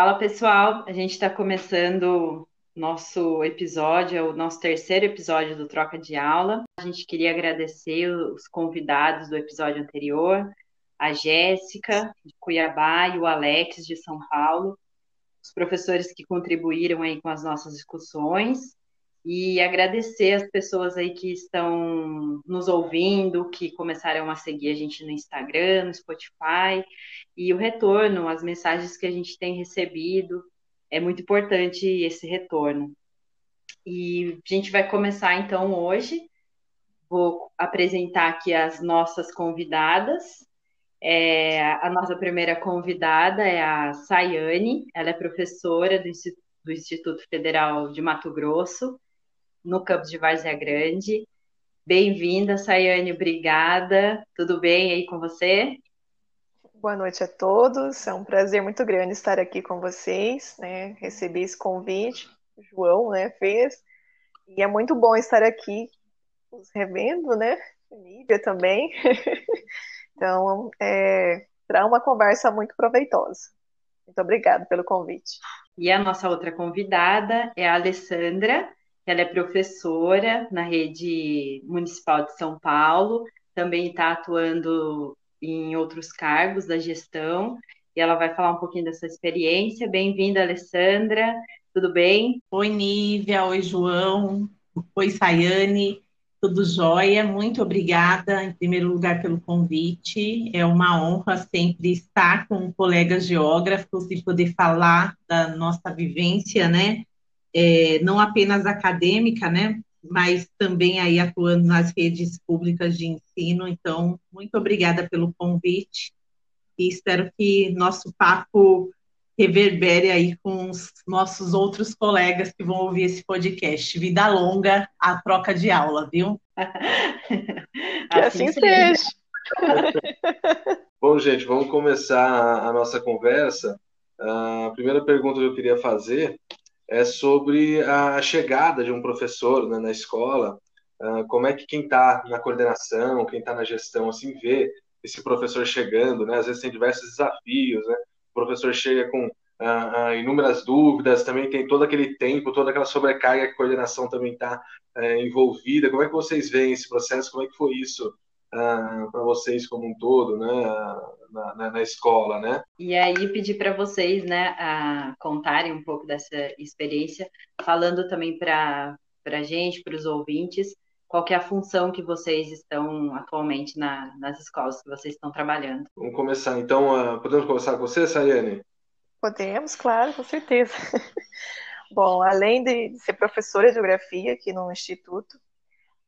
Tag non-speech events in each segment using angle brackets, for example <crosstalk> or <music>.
Fala pessoal, a gente está começando nosso episódio, o nosso terceiro episódio do Troca de Aula. A gente queria agradecer os convidados do episódio anterior, a Jéssica, de Cuiabá, e o Alex, de São Paulo, os professores que contribuíram aí com as nossas discussões, e agradecer as pessoas aí que estão nos ouvindo, que começaram a seguir a gente no Instagram, no Spotify, e o retorno, as mensagens que a gente tem recebido, é muito importante esse retorno. E a gente vai começar então hoje. Vou apresentar aqui as nossas convidadas. É, a nossa primeira convidada é a Sayane, ela é professora do Instituto, do Instituto Federal de Mato Grosso, no campus de Várzea Grande. Bem-vinda, Sayane, obrigada. Tudo bem aí com você? Boa noite a todos. É um prazer muito grande estar aqui com vocês, né? Recebi esse convite, o João, né, fez. E é muito bom estar aqui os revendo, né? Nídia também. <laughs> então, é, será uma conversa muito proveitosa. Muito obrigada pelo convite. E a nossa outra convidada é a Alessandra. Ela é professora na rede municipal de São Paulo, também está atuando em outros cargos da gestão e ela vai falar um pouquinho dessa experiência. Bem-vinda, Alessandra. Tudo bem? Oi, Nívia. Oi, João. Oi, Sayane. Tudo jóia? Muito obrigada, em primeiro lugar, pelo convite. É uma honra sempre estar com colegas geógrafos e poder falar da nossa vivência, né? É, não apenas acadêmica, né? mas também aí atuando nas redes públicas de ensino. Então, muito obrigada pelo convite e espero que nosso papo reverbere aí com os nossos outros colegas que vão ouvir esse podcast. Vida longa, a troca de aula, viu? <laughs> que assim, assim seja. <laughs> Bom, gente, vamos começar a nossa conversa. A primeira pergunta que eu queria fazer é sobre a chegada de um professor né, na escola, uh, como é que quem está na coordenação, quem está na gestão, assim, vê esse professor chegando, né? Às vezes tem diversos desafios, né? O professor chega com uh, uh, inúmeras dúvidas, também tem todo aquele tempo, toda aquela sobrecarga que a coordenação também está eh, envolvida. Como é que vocês veem esse processo? Como é que foi isso uh, para vocês como um todo, né, na, na, na escola, né? E aí pedir para vocês, né, a contarem um pouco dessa experiência, falando também para a gente, para os ouvintes, qual é a função que vocês estão atualmente na, nas escolas que vocês estão trabalhando. Vamos começar, então, uh, podemos começar com você, Sayane? Podemos, claro, com certeza. <laughs> Bom, além de ser professora de geografia aqui no Instituto,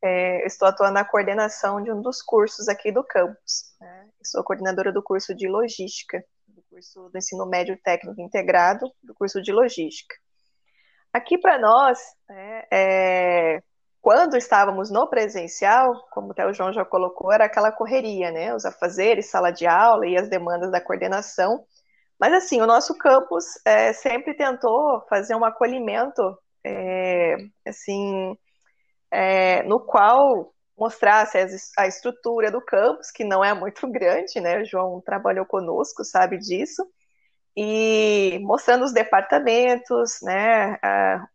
é, estou atuando na coordenação de um dos cursos aqui do campus. Né? Sou coordenadora do curso de Logística, do curso do Ensino Médio Técnico Integrado, do curso de Logística. Aqui para nós, né, é, quando estávamos no presencial, como até o João já colocou, era aquela correria, né? Os afazeres, sala de aula e as demandas da coordenação. Mas assim, o nosso campus é, sempre tentou fazer um acolhimento, é, assim, é, no qual mostrasse a estrutura do campus, que não é muito <laughs> grande, né? O João trabalhou conosco, sabe disso, e mostrando os departamentos, né?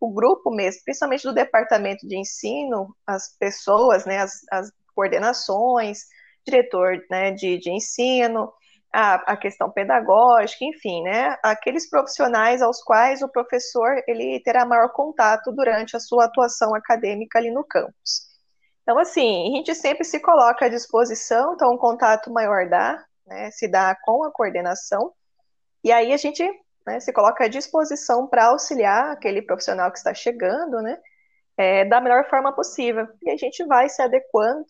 O grupo mesmo, principalmente do departamento de ensino, as pessoas, né? As, as coordenações, diretor né, de, de ensino, a, a, questão pedagógica, enfim, né, aqueles profissionais aos quais o professor ele terá maior contato durante a sua atuação acadêmica ali no campus. Então, assim, a gente sempre se coloca à disposição, então um contato maior dá, né, se dá com a coordenação, e aí a gente né, se coloca à disposição para auxiliar aquele profissional que está chegando, né, é, da melhor forma possível, e a gente vai se adequando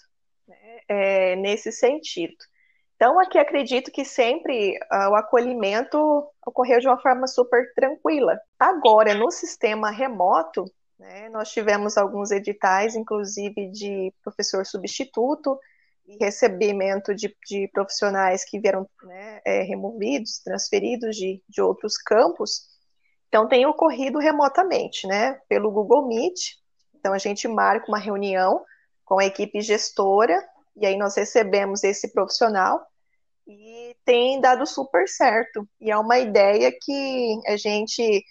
né, é, nesse sentido. Então, aqui acredito que sempre uh, o acolhimento ocorreu de uma forma super tranquila. Agora, no sistema remoto, né, nós tivemos alguns editais, inclusive de professor substituto e recebimento de, de profissionais que vieram né, é, removidos, transferidos de, de outros campos. Então, tem ocorrido remotamente, né, pelo Google Meet. Então, a gente marca uma reunião com a equipe gestora e aí nós recebemos esse profissional e tem dado super certo. E é uma ideia que a gente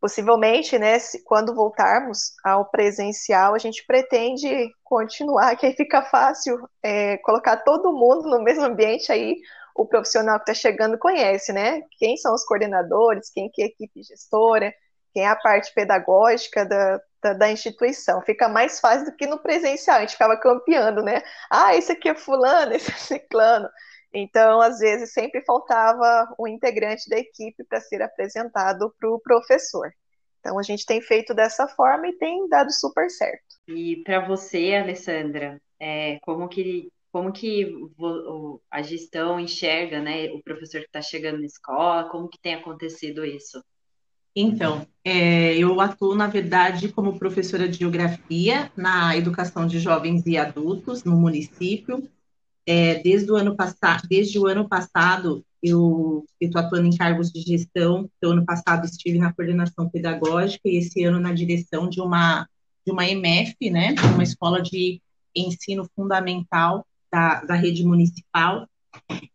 possivelmente, né, se, quando voltarmos ao presencial, a gente pretende continuar, <laughs> que aí fica fácil é, colocar todo mundo no mesmo ambiente aí, o profissional que está chegando conhece, né? Quem são os coordenadores, quem que é a equipe gestora, quem é a parte pedagógica da, da, da, instituição. Fica mais fácil do que no presencial, a gente ficava campeando, né? Ah, esse aqui é fulano, <laughs> esse é ciclano. Então, às vezes, sempre faltava um integrante da equipe para ser apresentado para o professor. Então, a gente tem feito dessa forma e tem dado super certo. E para você, Alessandra, é, como que como que a gestão enxerga, né, o professor que está chegando na escola? Como que tem acontecido isso? Então, é, eu atuo, na verdade, como professora de geografia na educação de jovens e adultos no município. É, desde, o ano passado, desde o ano passado, eu estou atuando em cargos de gestão. Então, ano passado estive na coordenação pedagógica e esse ano na direção de uma, de uma EMF, né, uma escola de ensino fundamental da, da rede municipal.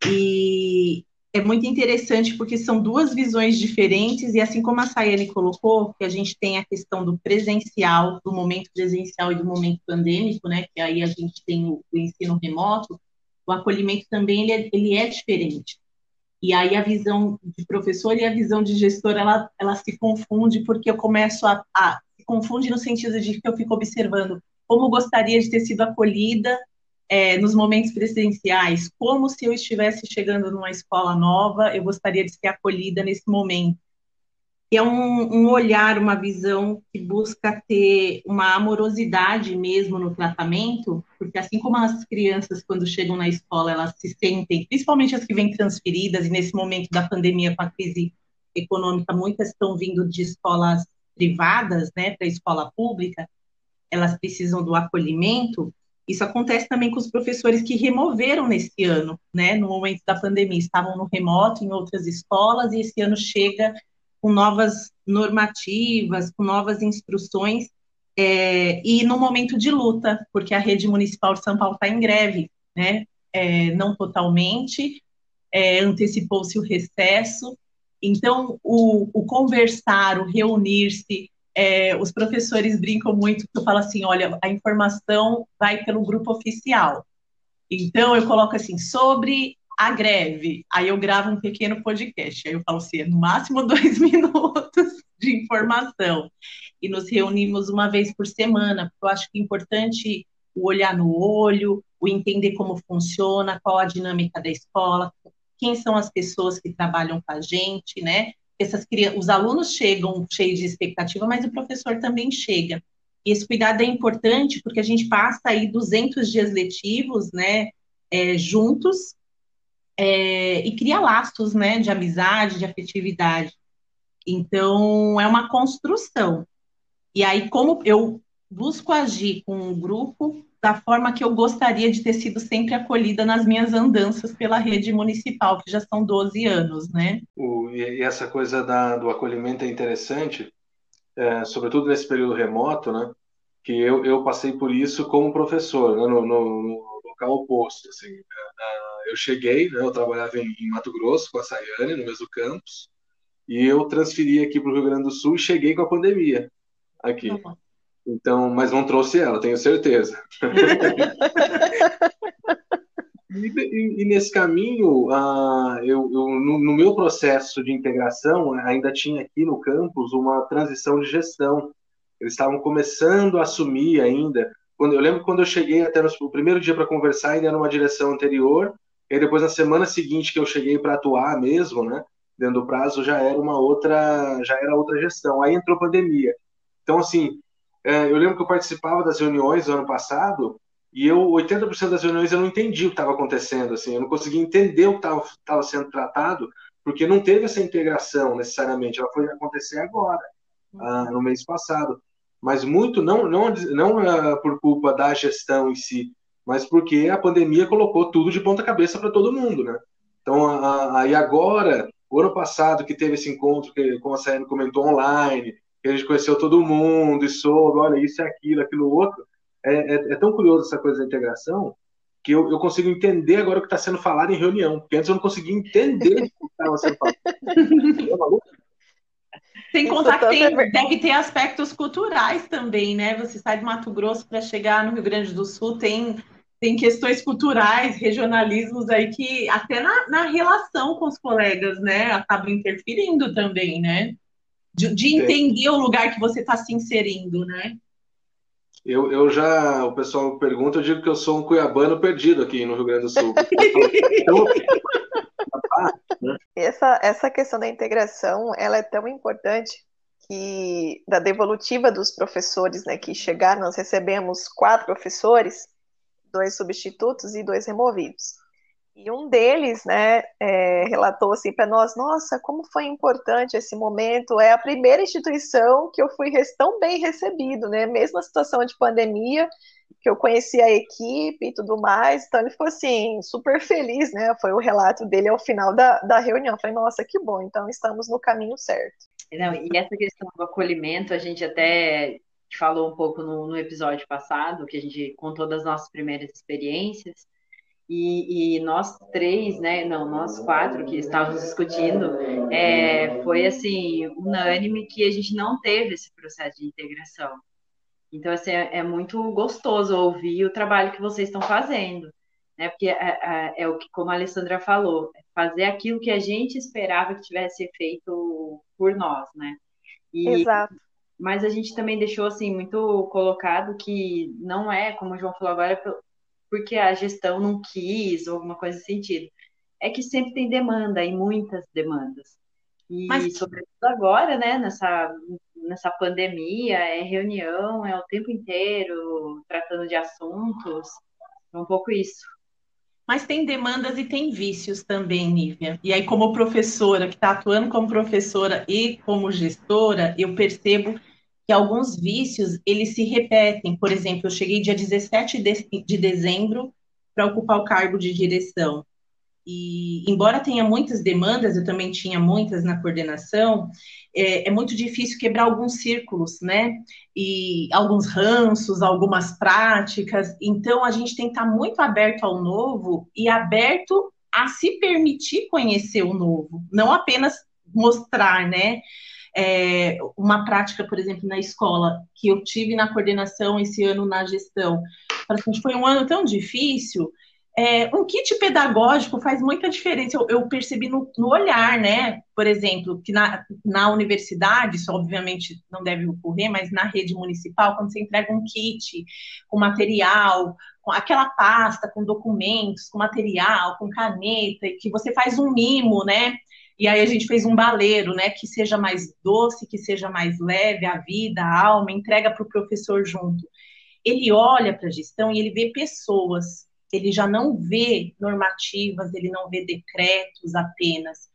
E é muito interessante porque são duas visões diferentes, e assim como a Sayane colocou, que a gente tem a questão do presencial, do momento presencial e do momento pandêmico, né, que aí a gente tem o, o ensino remoto, o acolhimento também ele é, ele é diferente. E aí a visão de professor e a visão de gestor, ela, ela se confunde, porque eu começo a, a se confunde no sentido de que eu fico observando como gostaria de ter sido acolhida é, nos momentos presenciais, como se eu estivesse chegando numa escola nova, eu gostaria de ser acolhida nesse momento é um, um, olhar, uma visão que busca ter uma amorosidade mesmo no tratamento, porque assim como as crianças, quando chegam na escola, elas se sentem, principalmente as que vêm transferidas, e nesse momento da pandemia, com a crise econômica, muitas estão vindo de escolas privadas, né, para a escola pública, elas precisam do acolhimento. Isso acontece também com os professores que removeram nesse ano, né, no momento da pandemia, estavam no remoto em outras escolas, e esse ano chega com novas normativas, com novas instruções, é, e no momento de luta, porque a rede municipal de São Paulo está em greve, né? É, não totalmente, é, antecipou-se o recesso, então o, o conversar, o reunir-se, é, os professores brincam muito, eu falo assim, olha, a informação vai pelo grupo oficial. Então eu coloco assim, sobre a greve. Aí eu gravo um pequeno podcast. Aí eu falo assim, é no máximo <laughs> dois minutos de informação. E nos reunimos uma vez por semana, porque eu acho que é importante o olhar no olho, o entender como funciona, qual a dinâmica da escola, quem são as pessoas que trabalham com a gente, né? Essas os alunos chegam cheios de expectativa, mas o professor também chega. E esse cuidado é importante porque a gente passa aí 200 dias letivos, né, é, juntos, é, e cria laços, né, de amizade, de afetividade. Então, é uma construção. E aí, como eu busco agir com um grupo da forma que eu gostaria de ter sido sempre acolhida nas minhas andanças pela rede municipal, que já são 12 anos, né? O, e essa coisa da, do acolhimento é interessante, é, sobretudo nesse período remoto, né? Que eu, eu passei por isso como professor, né, no, no, no local oposto, assim. Eu cheguei, né, eu trabalhava em, em, Mato Grosso com a Sayane, no mesmo campus, e eu transferi aqui para o Rio Grande do Sul e cheguei com a pandemia aqui. Uhum. Então, mas não trouxe ela, tenho certeza. <laughs> e, e, e, nesse caminho, uh, eu, eu no, no, meu processo de integração, ainda tinha aqui no campus uma transição de gestão. Eles estavam começando a assumir ainda. Quando, eu lembro quando eu cheguei até no, o primeiro dia para conversar, ainda era numa direção anterior, e depois, na semana seguinte que eu cheguei para atuar mesmo, né, dentro do prazo, já era uma outra, já era outra gestão. Aí entrou pandemia. Então, assim, é, eu lembro que eu participava das reuniões no ano passado e eu, 80% das reuniões, eu não entendi o que estava acontecendo, assim, eu não conseguia entender o que estava sendo tratado, porque não teve essa integração necessariamente, ela foi acontecer agora, ah, no mês passado. Mas muito, não, não, não ah, por culpa da gestão em si, mas porque a pandemia colocou tudo de ponta cabeça para todo mundo, né? Então, aí agora, o ano passado que teve esse encontro, que, como a Sayane comentou, online, que a gente conheceu todo mundo e soube, olha, isso é aquilo, aquilo outro, é, é, é, tão curioso essa coisa da integração, que eu, eu consigo entender agora o que está sendo falado em reunião, porque antes eu não conseguia entender o que estava sendo falado. <laughs> Sem contar que tem, deve ter aspectos culturais também, né? Você sai do Mato Grosso para chegar no Rio Grande do Sul, tem, tem questões culturais, regionalismos aí que até na, na relação com os colegas, né, acabam interferindo também, né? De, de entender o lugar que você está se inserindo, né? Eu, eu já, o pessoal pergunta, eu digo que eu sou um cuiabano perdido aqui no Rio Grande do Sul. <laughs> <laughs> Essa, essa questão da integração, ela é tão importante que, da devolutiva dos professores, né, que chegaram, nós recebemos quatro professores, dois substitutos e dois removidos. E um deles, né, é, relatou assim para nós: Nossa, como foi importante esse momento! É a primeira instituição que eu fui tão bem recebido, né? Mesmo na situação de pandemia, que eu conheci a equipe e tudo mais. Então ele ficou assim super feliz, né? Foi o relato dele ao final da, da reunião. Eu falei: Nossa, que bom! Então estamos no caminho certo. Não, e essa questão do acolhimento, a gente até falou um pouco no, no episódio passado, que a gente contou das nossas primeiras experiências. E, e, nós três, né, não, nós quatro que estávamos discutindo, é, foi assim, unânime que a gente não teve esse processo de integração. Então, assim, é, é muito gostoso ouvir o trabalho que vocês estão fazendo, né, porque é, é, é, o que, como a Alessandra falou, é fazer aquilo que a gente esperava que tivesse feito por nós, né. E, Exato. Mas a gente também deixou, assim, muito colocado que não é, como o João falou agora, porque a gestão não quis, ou alguma coisa nesse sentido. É que sempre tem demanda, e muitas demandas. E, Mas... sobretudo agora, né, nessa, nessa pandemia, é reunião, é o tempo inteiro, tratando de assuntos, é um pouco isso. Mas tem demandas e tem vícios também, Nívia. E aí, como professora, que está atuando como professora e como gestora, eu percebo que alguns vícios eles se repetem. Por exemplo, eu cheguei dia 17 de, de dezembro para ocupar o cargo de direção. E, embora tenha muitas demandas, eu também tinha muitas na coordenação, é, é, muito difícil quebrar alguns círculos, né? E alguns ranços, algumas práticas. Então, a gente tem que estar muito aberto ao novo e aberto a se permitir conhecer o novo, não apenas mostrar, né? É, uma prática, por exemplo, na escola, que eu tive na coordenação esse ano na gestão. Assim, foi um ano tão difícil. É, um kit pedagógico faz muita diferença. Eu, eu percebi no, no, olhar, né? Por exemplo, que na, na universidade, isso obviamente não deve ocorrer, mas na rede municipal, quando você entrega um kit com material, com aquela pasta com documentos, com material, com caneta, que você faz um mimo, né? E aí a gente fez um baleiro, né? Que seja mais doce, que seja mais leve a vida, a alma, entrega para o professor junto. Ele olha para a gestão e ele vê pessoas, ele já não vê normativas, ele não vê decretos apenas.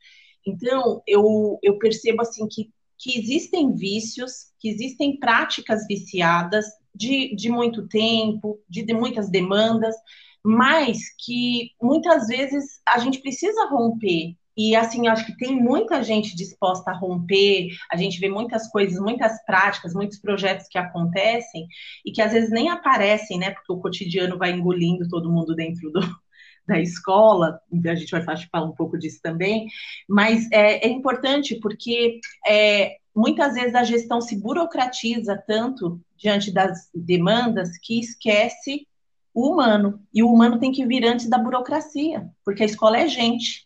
Então, eu, eu percebo assim que, que existem vícios, que existem práticas viciadas de, de muito tempo, de, de muitas demandas, mas que muitas vezes a gente precisa romper e assim, acho que tem muita gente disposta a romper, a gente vê muitas coisas, muitas práticas, muitos projetos que acontecem e que às vezes nem aparecem, né? Porque o cotidiano vai engolindo todo mundo dentro do, <laughs> da escola, a gente vai falar um pouco disso também, mas é, é importante porque é, muitas vezes a gestão se burocratiza tanto diante das demandas que esquece o humano, e o humano tem que vir antes da burocracia, porque a escola é gente,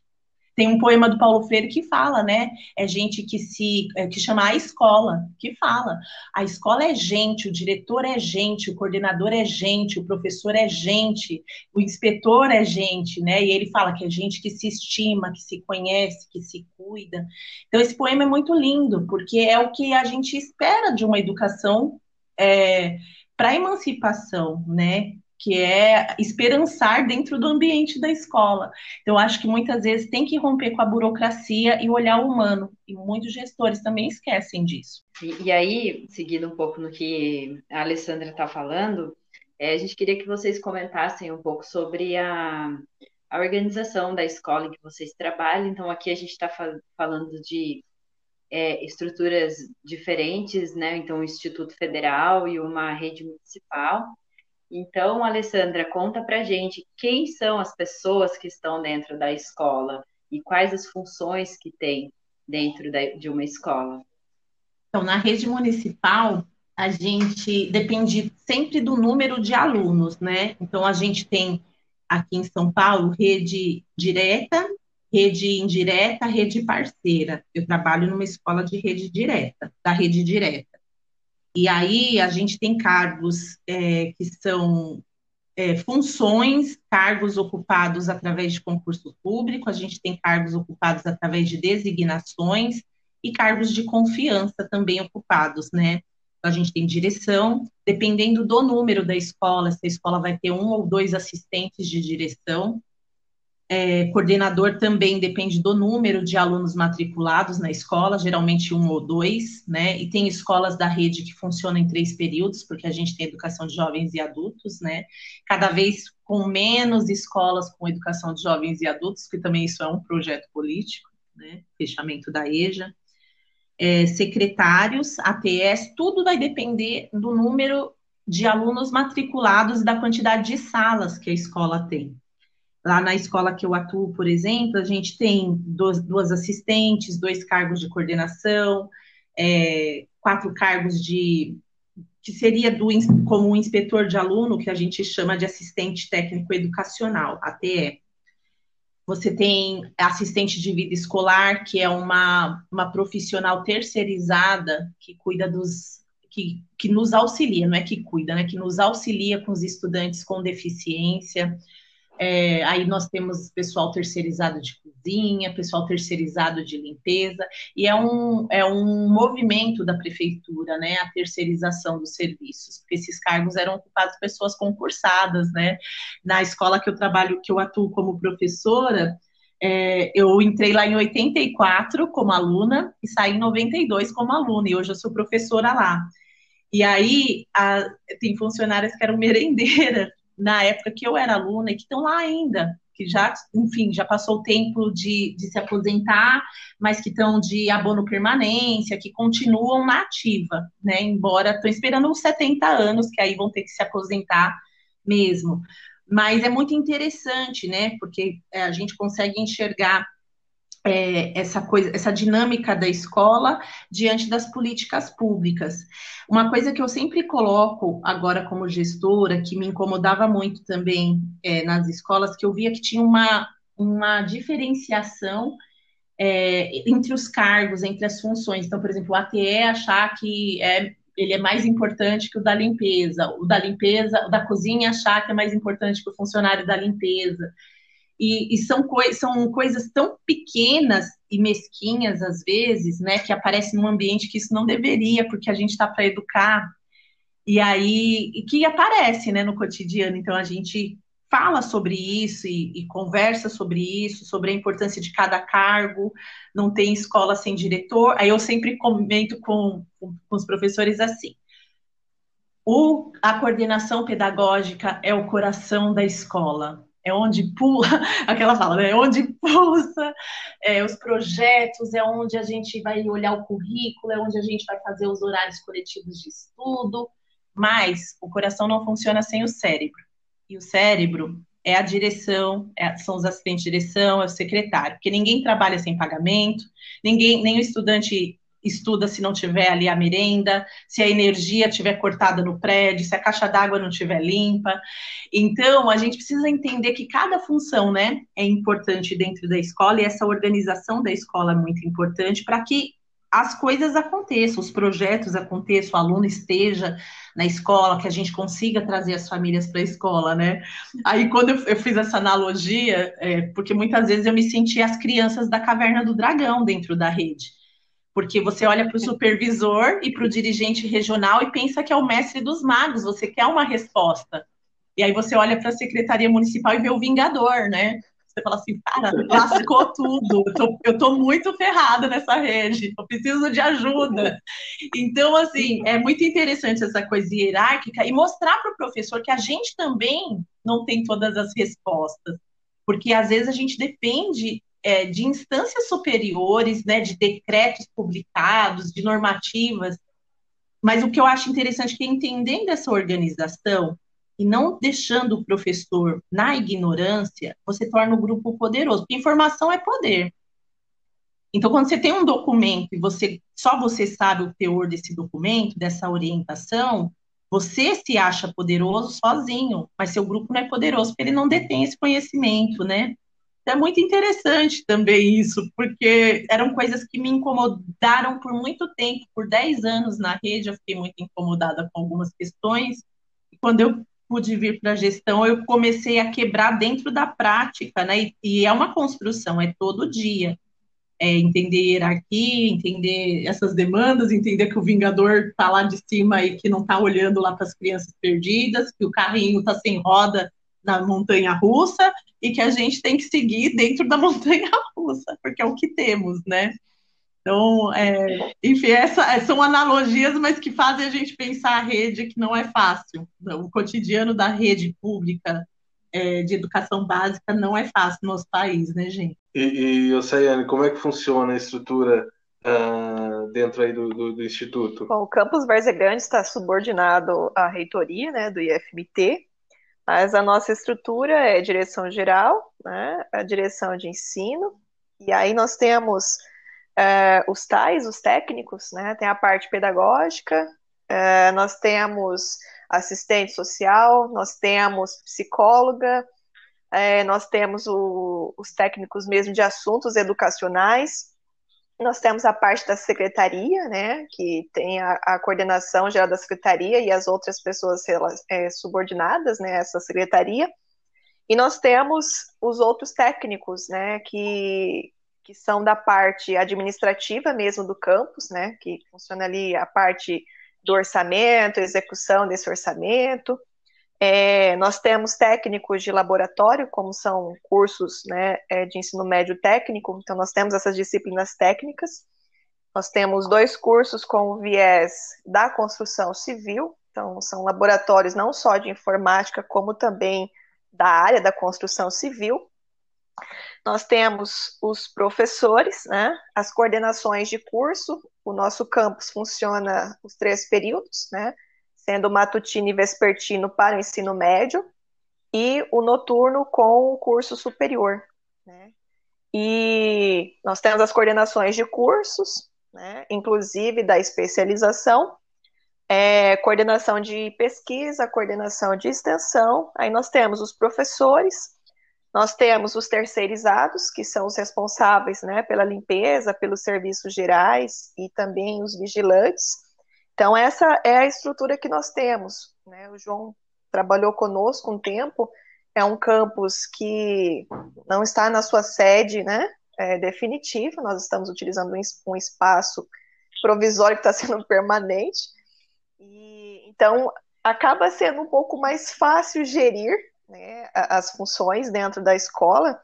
tem um poema do Paulo Freire que fala, né? É gente que se é, que chama a escola, que fala. A escola é gente, o diretor é gente, o coordenador é gente, o professor é gente, o inspetor é gente, né? E ele fala que é gente que se estima, que se conhece, que se cuida. Então esse poema é muito lindo, porque é o que a gente espera de uma educação é, para emancipação, né? Que é esperançar dentro do ambiente da escola. Então, acho que muitas vezes tem que romper com a burocracia e olhar o humano, e muitos gestores também esquecem disso. E, e aí, seguindo um pouco no que a Alessandra está falando, é, a gente queria que vocês comentassem um pouco sobre a, a organização da escola em que vocês trabalham. Então, aqui a gente está fal falando de é, estruturas diferentes, né? Então, um Instituto Federal e uma rede municipal. Então, Alessandra, conta pra gente quem são as pessoas que estão dentro da escola e quais as funções que tem dentro de uma escola. Então, na rede municipal, a gente depende sempre do número de alunos, né? Então, a gente tem aqui em São Paulo rede direta, rede indireta, rede parceira. Eu trabalho numa escola de rede direta, da rede direta. E aí a gente tem cargos é, que são é, funções, cargos ocupados através de concurso público, a gente tem cargos ocupados através de designações e cargos de confiança também ocupados, né? A gente tem direção, dependendo do número da escola, se a escola vai ter um ou dois assistentes de direção, é, coordenador também depende do número de alunos matriculados na escola, geralmente um ou dois, né? E tem escolas da rede que funcionam em três períodos, porque a gente tem educação de jovens e adultos, né? Cada vez com menos escolas com educação de jovens e adultos, que também isso é um projeto político, né? Fechamento da EJA. É, secretários, ATS, tudo vai depender do número de alunos matriculados e da quantidade de salas que a escola tem. Lá na escola que eu atuo, por exemplo, a gente tem duas, duas assistentes, dois cargos de coordenação, é, quatro cargos de que seria do, como inspetor de aluno, que a gente chama de assistente técnico educacional, ATE. Você tem assistente de vida escolar, que é uma, uma profissional terceirizada que cuida dos. Que, que nos auxilia, não é que cuida, né? Que nos auxilia com os estudantes com deficiência. É, aí nós temos pessoal terceirizado de cozinha, pessoal terceirizado de limpeza, e é um, é um movimento da prefeitura, né, a terceirização dos serviços, porque esses cargos eram ocupados por pessoas concursadas, né, na escola que eu trabalho, que eu atuo como professora, é, eu entrei lá em 84 como aluna e saí em 92 como aluna, e hoje eu sou professora lá. E aí, a, tem funcionárias que eram <laughs> merendeiras, na época que eu era aluna e que estão lá ainda, que já, enfim, já passou o tempo de, de se aposentar, mas que estão de abono permanência, que continuam na ativa, né? Embora estão esperando uns 70 anos, que aí vão ter que se aposentar mesmo. Mas é muito interessante, né? Porque é, a gente consegue enxergar é, essa coisa, essa dinâmica da escola diante das políticas públicas. Uma coisa que eu sempre coloco agora como gestora, que me incomodava muito também é, nas escolas, que eu via que tinha uma, uma diferenciação é, entre os cargos, entre as funções. Então, por exemplo, o ATE achar que é, ele é mais importante que o da limpeza, o da limpeza, o da cozinha achar que é mais importante que o funcionário da limpeza. E, e são, coi são coisas tão pequenas e mesquinhas, às vezes, né, que aparecem num ambiente que isso não deveria, porque a gente está para educar. E aí, e que aparece né, no cotidiano. Então, a gente fala sobre isso e, e, conversa sobre isso, sobre a importância de cada cargo, não tem escola sem diretor. Aí eu sempre comento com, com, com os professores assim. O, a coordenação pedagógica é o coração da escola é onde pula, <laughs> aquela fala, né? É onde pulsa é, os projetos, é onde a gente vai olhar o currículo, é onde a gente vai fazer os horários coletivos de estudo, mas o coração não funciona sem o cérebro. E o cérebro é a direção, é, são os assistentes de direção, é o secretário, porque ninguém trabalha sem pagamento, ninguém, nem o estudante estuda se não tiver ali a merenda, se a energia estiver cortada no prédio, se a caixa d'água não estiver limpa. Então, a gente precisa entender que cada função, né, é importante dentro da escola e essa organização da escola é muito importante para que as coisas aconteçam, os projetos aconteçam, o aluno esteja na escola, que a gente consiga trazer as famílias para a escola, né? Aí, quando eu fiz essa analogia, é, porque muitas vezes eu me senti as crianças da caverna do dragão dentro da rede porque você olha para o supervisor e para o dirigente regional e pensa que é o mestre dos magos, você quer uma resposta. E aí você olha para a secretaria municipal e vê o vingador, né? Você fala assim, cara, lascou tudo, eu tô, eu tô muito ferrada nessa rede, eu preciso de ajuda. Então, assim, é muito interessante essa coisa hierárquica e mostrar para o professor que a gente também não tem todas as respostas, porque às vezes a gente depende é, de instâncias superiores, né, de decretos publicados, de normativas. Mas o que eu acho interessante é que entendendo essa organização, e não deixando o professor na ignorância, você torna o grupo poderoso. Porque informação é poder. Então, quando você tem um documento e você só você sabe o teor desse documento, dessa orientação, você se acha poderoso sozinho, mas seu grupo não é poderoso porque ele não detém esse conhecimento, né? É muito interessante também isso, porque eram coisas que me incomodaram por muito tempo, por 10 anos na rede, eu fiquei muito incomodada com algumas questões. E quando eu pude vir para a gestão, eu comecei a quebrar dentro da prática, né? E, e é uma construção, é todo dia é, entender hierarquia, entender essas demandas, entender que o Vingador está lá de cima e que não está olhando lá para as crianças perdidas, que o carrinho está sem roda na montanha russa e que a gente tem que seguir dentro da <laughs> montanha russa, porque é o que temos, né? Então, é, enfim, essa, são analogias, mas que fazem a gente pensar a rede que não é fácil. O cotidiano da rede pública é, de educação básica não é fácil no nosso país, né, gente? E, e Oceane, como é que funciona a estrutura uh, dentro aí do, do, do, Instituto? Bom, o campus Várzea Grande está subordinado à reitoria né, do IFMT, mas a nossa estrutura é direção geral, né, a direção de ensino, e aí nós temos uh, os tais, os técnicos, né, tem a parte pedagógica, uh, nós temos assistente social, nós temos psicóloga, é, nós temos o, os técnicos mesmo de assuntos educacionais, nós temos a parte da secretaria, né, que tem a, a coordenação geral da secretaria e as outras pessoas é, subordinadas, né, essa secretaria, e nós temos os outros técnicos, né, que, que são da parte administrativa mesmo do campus, né, que funciona ali a parte do orçamento, execução desse orçamento. É, nós temos técnicos de laboratório, como são cursos né, é, de ensino médio técnico, então nós temos essas disciplinas técnicas. Nós temos dois cursos com o viés da construção civil, então são laboratórios não só de informática, como também da área da construção civil. Nós temos os professores, né, as coordenações de curso, o nosso campus funciona os três períodos, né, sendo matutino e vespertino para o ensino médio, e o noturno com o curso superior. Né. E nós temos as coordenações de cursos, né, inclusive da especialização, é, coordenação de pesquisa, coordenação de extensão, aí nós temos os professores, nós temos os terceirizados, que são os responsáveis né, pela limpeza, pelos serviços gerais e também os vigilantes. Então, essa é a estrutura que nós temos. Né? O João trabalhou conosco um tempo, é um campus que não está na sua sede né, é, definitiva, nós estamos utilizando um, espaço provisório que está <laughs> sendo permanente. E, então, acaba sendo um pouco mais fácil gerir né, as funções dentro da escola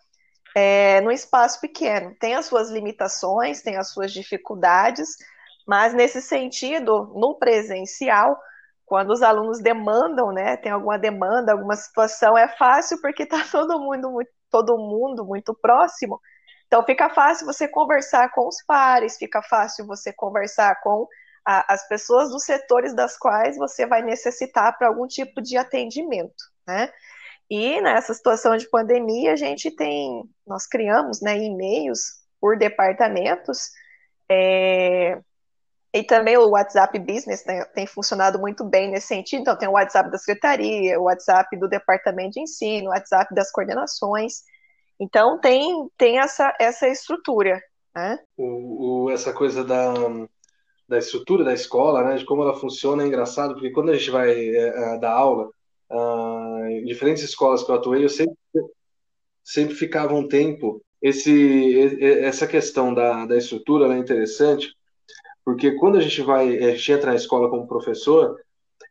é, num espaço pequeno. Tem as suas limitações, tem as suas dificuldades, mas nesse sentido, no presencial, quando os alunos demandam, né, tem alguma demanda, alguma situação, é fácil porque está <laughs> todo mundo, muito, todo mundo muito próximo. Então fica fácil você conversar com os pares, fica fácil você conversar com a, as pessoas dos setores das quais você vai necessitar para algum tipo de atendimento, né? E nessa situação de pandemia, a gente tem, nós criamos né, e-mails por departamentos, é, e também o WhatsApp Business né, tem funcionado muito bem nesse sentido. Então, tem o WhatsApp da secretaria, o WhatsApp do departamento de ensino, o WhatsApp das coordenações. Então, tem, tem essa, essa estrutura. Né? O, o, essa coisa da, da estrutura da escola, né, de como ela funciona, é engraçado, porque quando a gente vai é, dar aula, uh, em diferentes escolas que eu atuei, eu sempre, sempre ficava um tempo. Esse, essa questão da, da estrutura é interessante, porque quando a gente vai, a gente entra na escola como professor,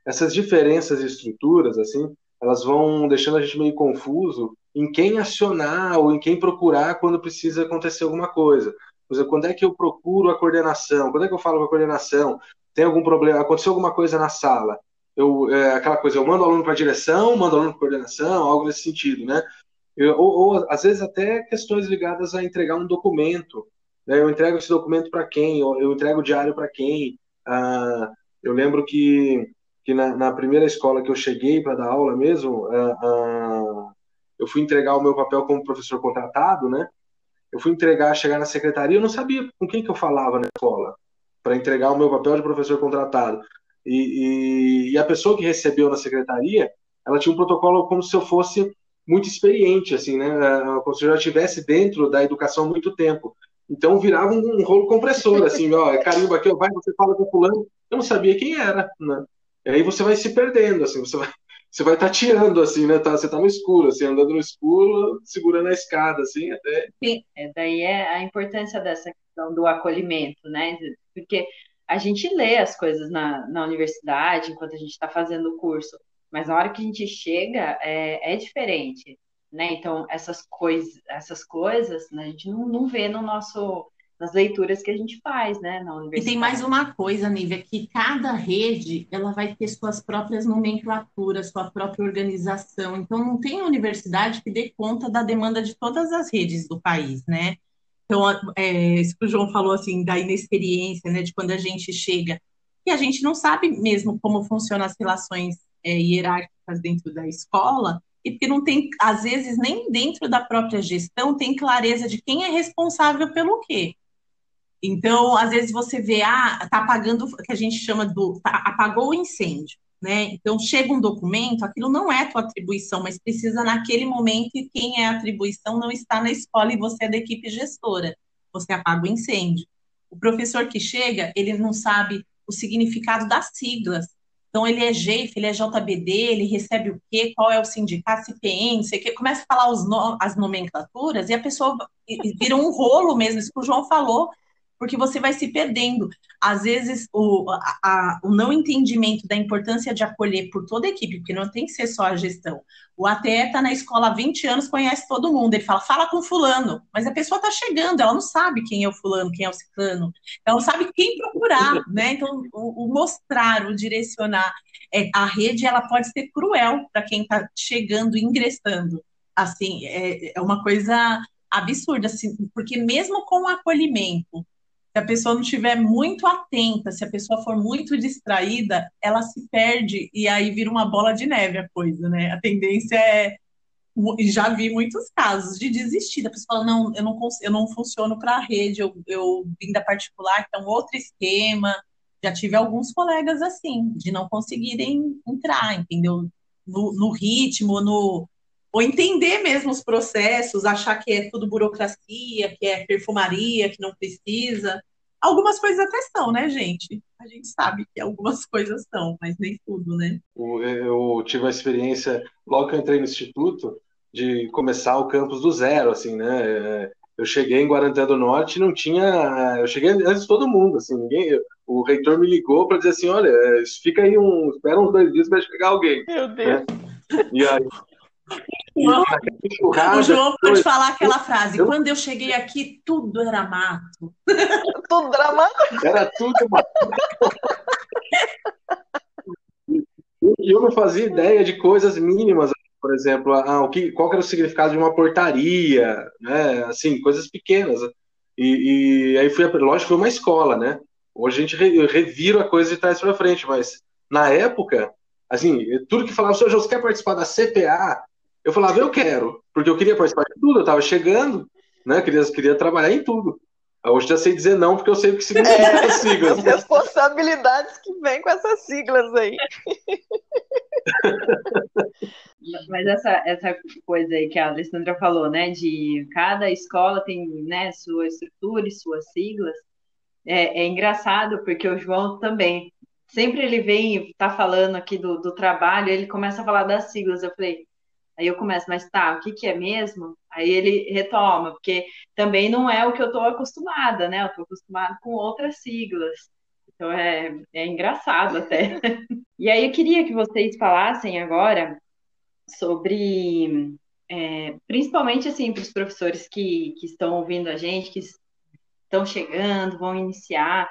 essas diferenças de estruturas, assim, elas vão deixando a gente meio confuso em quem acionar ou em quem procurar quando precisa acontecer alguma coisa. Por exemplo, quando é que eu procuro a coordenação? Quando é que eu falo com a coordenação? Tem algum problema? Aconteceu alguma coisa na sala? eu, é, aquela coisa, eu mando o aluno para a direção, mando o aluno para coordenação, algo nesse sentido, né? Eu, ou, ou, às vezes até questões ligadas a entregar um documento, né? Eu entrego esse documento para quem? Eu, eu, entrego o diário para quem? Ah, eu lembro que que na, na primeira escola que eu cheguei para dar aula mesmo, uh, uh, eu fui entregar o meu papel como professor contratado, né? Eu fui entregar, chegar na secretaria, eu não sabia com quem que eu falava na escola para entregar o meu papel de professor contratado. E, e, e, a pessoa que recebeu na secretaria, ela tinha um protocolo como se eu fosse muito experiente, assim, né? Como se eu já estivesse dentro da educação há muito tempo. Então virava um, um rolo compressor, assim, ó, é carimbo aqui, ó, vai, você fala com fulano, eu não sabia quem era, né? E aí você vai se perdendo, assim, você vai, você vai tateando, assim, né? Tá, você tá no escuro, assim, andando no escuro, segurando a escada, assim, até. Sim, é, daí é a importância dessa questão do acolhimento, né? Porque a gente lê as coisas na, na universidade enquanto a gente está fazendo o curso, mas na hora que a gente chega é, é diferente, né? Então, essas, cois, essas coisas né, a gente não, não vê no nosso nas leituras que a gente faz, né, na universidade. E tem mais uma coisa, Nívia, que cada rede ela vai ter suas próprias nomenclaturas, sua própria organização. Então, não tem universidade que dê conta da demanda de todas as redes do país, né? Então, é, isso que o João falou, assim, da inexperiência, né, de quando a gente chega, e a gente não sabe mesmo como funcionam as relações é, hierárquicas dentro da escola, e porque não tem, às vezes, nem dentro da própria gestão tem clareza de quem é responsável pelo quê. Então, às vezes você vê, ah, tá apagando, que a gente chama do, tá, apagou o incêndio, né? Então, chega um documento, aquilo não é tua atribuição, mas precisa naquele momento e quem é a atribuição não está na escola e você é da equipe gestora. Você apaga o incêndio. O professor que chega, ele não sabe o significado das siglas. Então, ele é GEIF, ele é JBD, ele recebe o quê, qual é o sindicato, CPN, sei o quê. Começa a falar no, as nomenclaturas e a pessoa vira um rolo mesmo, isso que o João falou, porque você vai se perdendo. Às vezes, o, a, a, o não entendimento da importância de acolher por toda a equipe, porque não tem que ser só a gestão. O ATE está na escola há 20 anos, conhece todo mundo. Ele fala, fala com fulano, mas a pessoa está chegando, ela não sabe quem é o fulano, quem é o ciclano, ela não sabe quem procurar, né? Então, o, o mostrar, o direcionar, é, a rede, ela pode ser cruel para quem está chegando, ingressando. Assim, é, é uma coisa absurda, assim, porque mesmo com o acolhimento, se a pessoa não estiver muito atenta, se a pessoa for muito distraída, ela se perde e aí vira uma bola de neve a coisa, né? A tendência é já vi muitos casos de desistir. A pessoa fala, não, eu não, eu não funciono para a rede, eu, eu vim da particular, um outro esquema. Já tive alguns colegas assim, de não conseguirem entrar, entendeu? No, no ritmo, no, ou entender mesmo os processos, achar que é tudo burocracia, que é perfumaria, que não precisa. Algumas coisas até são, né, gente? A gente sabe que algumas <laughs> coisas são, mas nem tudo, né? Eu tive a experiência, logo que eu entrei no instituto, de começar o campus do zero, assim, né? Eu cheguei em Guarantã do Norte e não tinha. Eu cheguei antes de todo mundo, assim, ninguém. O reitor me ligou para dizer assim: olha, fica aí um. Espera uns dois dias para chegar alguém. Meu Deus. Né? E aí <laughs> o João pode falar aquela frase: quando eu cheguei aqui, tudo era mato. <laughs> tudo era mato? Era tudo mato. E eu não fazia ideia de coisas mínimas, por exemplo, ah, o que, qual era o significado de uma portaria, né? Assim, coisas pequenas. E, e aí fui, lógico, foi uma escola, né? Hoje a gente revira a coisa de trás para frente, mas na época, assim, tudo que falava, senhor José, quer participar da CPA? Eu falava, eu quero, porque eu queria participar de tudo, eu estava chegando, né? Queria, queria trabalhar em tudo. Hoje já sei dizer não, porque eu sei o que significa é, essas siglas. As responsabilidades que vêm com essas siglas aí. <laughs> Mas essa, essa coisa aí que a Alessandra falou, né? De cada escola tem né, sua estrutura e suas siglas. É, é engraçado, porque o João também. Sempre ele vem, tá falando aqui do, do trabalho, ele começa a falar das siglas. Eu falei, Aí eu começo, mas tá, o que, que é mesmo? Aí ele retoma, porque também não é o que eu estou acostumada, né? Eu estou acostumada com outras siglas. Então é, é engraçado até. <laughs> E aí eu queria que vocês falassem agora sobre, é, principalmente assim, para os professores que, que estão ouvindo a gente, que estão chegando, vão iniciar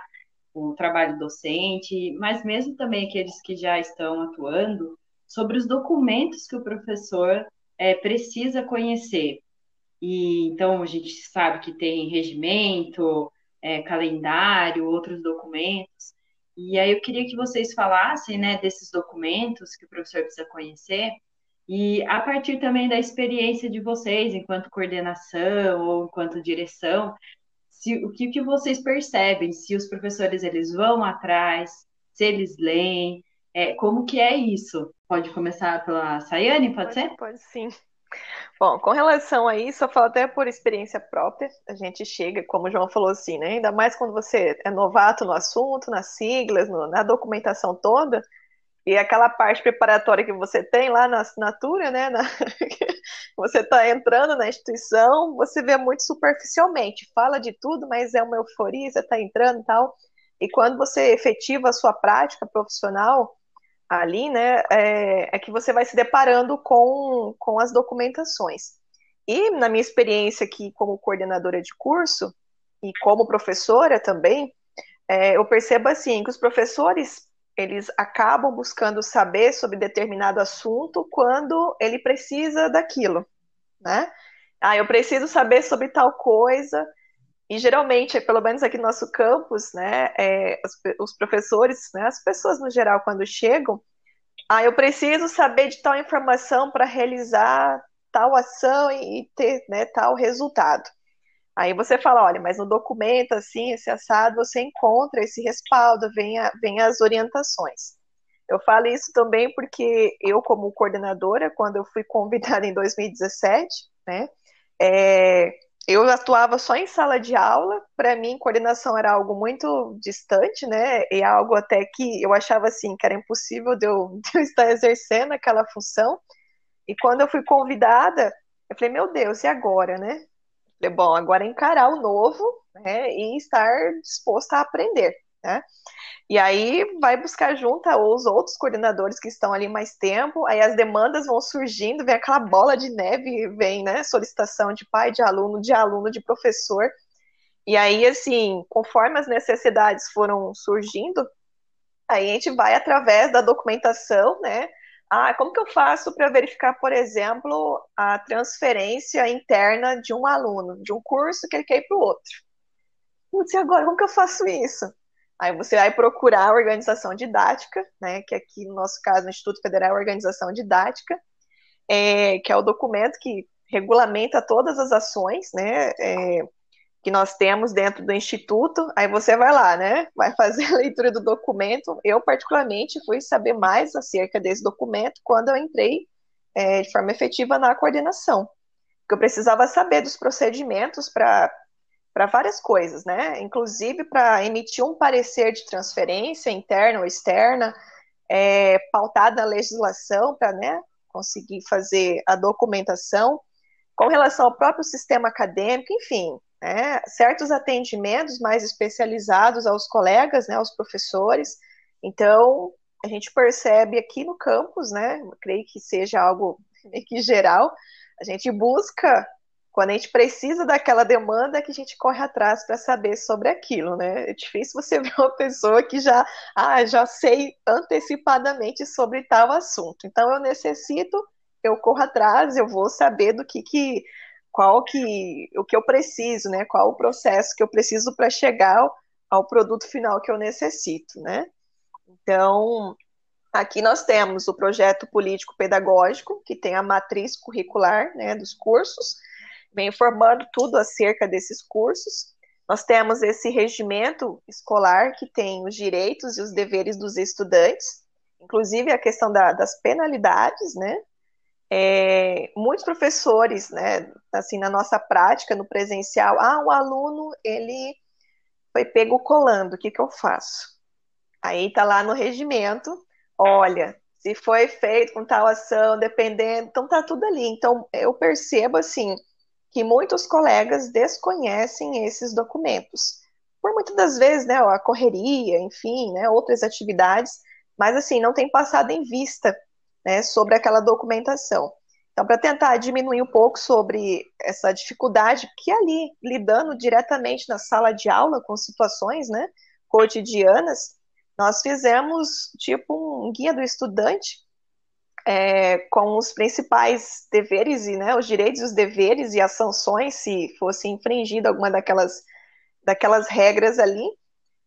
o trabalho docente, mas mesmo também aqueles que já estão atuando, sobre os documentos que o professor é, precisa conhecer. E então a gente sabe que tem regimento, é, calendário, outros documentos. E aí eu queria que vocês falassem, né, desses documentos que o professor precisa conhecer e a partir também da experiência de vocês, enquanto coordenação ou enquanto direção, se, o que, que vocês percebem, se os professores eles vão atrás, se eles leem, é, como que é isso? Pode começar pela Sayane, pode, pode ser? Pode sim. Bom, com relação a isso, eu falo até por experiência própria, a gente chega, como o João falou assim, né? Ainda mais quando você é novato no assunto, nas siglas, no, na documentação toda, e aquela parte preparatória que você tem lá na assinatura, né? Na... <laughs> você está entrando na instituição, você vê muito superficialmente, fala de tudo, mas é uma euforia, você está entrando e tal. E quando você efetiva a sua prática profissional ali, né, é, é que você vai se deparando com, com as documentações. E na minha experiência aqui como coordenadora de curso e como professora também, é, eu percebo assim que os professores eles acabam buscando saber sobre determinado assunto quando ele precisa daquilo, né? Ah, eu preciso saber sobre tal coisa, e geralmente, pelo menos aqui no nosso campus, né, é, os, os, professores, né, as pessoas no geral, quando chegam, ah, eu preciso saber de tal informação para realizar tal ação e, ter né, tal resultado. Aí você fala, olha, mas no documento, assim, esse assado, você encontra esse respaldo, vem, a, vem as orientações. Eu falo isso também porque eu, como coordenadora, quando eu fui <laughs> convidada em 2017, né, é, eu atuava só em sala de aula, para mim, coordenação era algo muito distante, né, e algo até que eu achava, assim, que era impossível de eu, <laughs> de eu estar exercendo aquela função, e quando eu fui convidada, eu falei, meu Deus, e agora, né? Falei, bom, agora é encarar o novo né, e estar disposta a aprender. Né? E aí vai buscar junto os outros coordenadores que estão ali mais tempo, aí as demandas vão surgindo, vem aquela bola de neve, vem né, solicitação de pai, de aluno, de aluno, de professor. E aí, assim, conforme as necessidades foram surgindo, aí a gente vai através da documentação, né? Ah, como que eu faço para verificar, por exemplo, a transferência interna de um aluno, de um curso que ele quer ir para o outro? Putz, e agora, como que eu faço isso? Aí você vai procurar a organização didática, né, que aqui no nosso caso, no Instituto Federal é a Organização Didática, é, que é o documento que regulamenta todas as ações, né, é, que nós temos dentro do instituto, aí você vai lá, né? Vai fazer a leitura do documento. Eu, particularmente, fui saber mais acerca desse documento quando eu entrei é, de forma efetiva na coordenação. Porque eu precisava saber dos procedimentos para para várias coisas, né? Inclusive para emitir um parecer de transferência interna ou externa, é, pautada na legislação, para né, conseguir fazer a documentação, com relação ao próprio sistema acadêmico, enfim, né, certos atendimentos mais especializados aos colegas, né, aos professores. Então, a gente percebe aqui no campus, né, creio que seja algo <laughs> meio que geral, a gente busca, quando a gente precisa daquela demanda, que a gente corre atrás para saber sobre aquilo, né? É difícil você <laughs> ver uma pessoa que já, ah, já sei antecipadamente sobre tal assunto. Então, eu necessito, eu corro atrás, eu vou saber do que, que qual que o que eu preciso, né? Qual o processo que eu preciso para chegar ao, ao, produto final que eu necessito, né? Então, aqui nós temos o projeto político pedagógico, que tem a matriz curricular, né, dos cursos, vem informando tudo acerca desses cursos. Nós temos esse regimento escolar que tem os direitos e os deveres dos estudantes, inclusive a questão da, das penalidades, né? É, muitos professores, né, assim, na nossa prática, no presencial, ah, o aluno, ele foi pego colando, o que que eu faço? Aí tá lá no regimento, olha, se foi feito com tal ação, dependendo, então tá tudo ali. Então, eu percebo, assim, que muitos colegas desconhecem esses documentos. Por muitas das vezes, né, a correria, enfim, né, outras atividades, mas, assim, não tem passado em vista né, sobre aquela documentação. Então, para tentar diminuir um pouco sobre essa dificuldade que é ali, lidando diretamente na sala de aula com situações né, cotidianas, nós fizemos tipo um guia do estudante é, com os principais deveres e né, os direitos os deveres e as sanções se fosse infringida alguma daquelas, daquelas regras ali,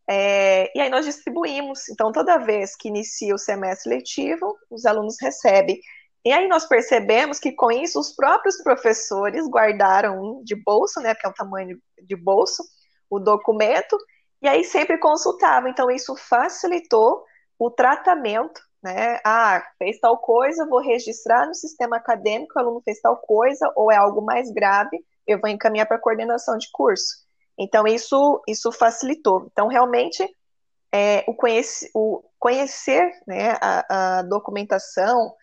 É, e aí nós distribuímos. Então, toda vez que inicia o semestre letivo, os alunos recebem. E aí nós percebemos que com isso os próprios professores guardaram de bolso, né, que é o tamanho de bolso, o documento, e aí sempre consultavam. Então, isso facilitou o tratamento né? Ah, fez tal coisa, vou registrar no sistema acadêmico, o aluno fez tal coisa, ou é algo mais grave, eu vou encaminhar para coordenação de curso. Então, isso, isso facilitou. Então, realmente, é, o, conhece, o conhecer né, a, a documentação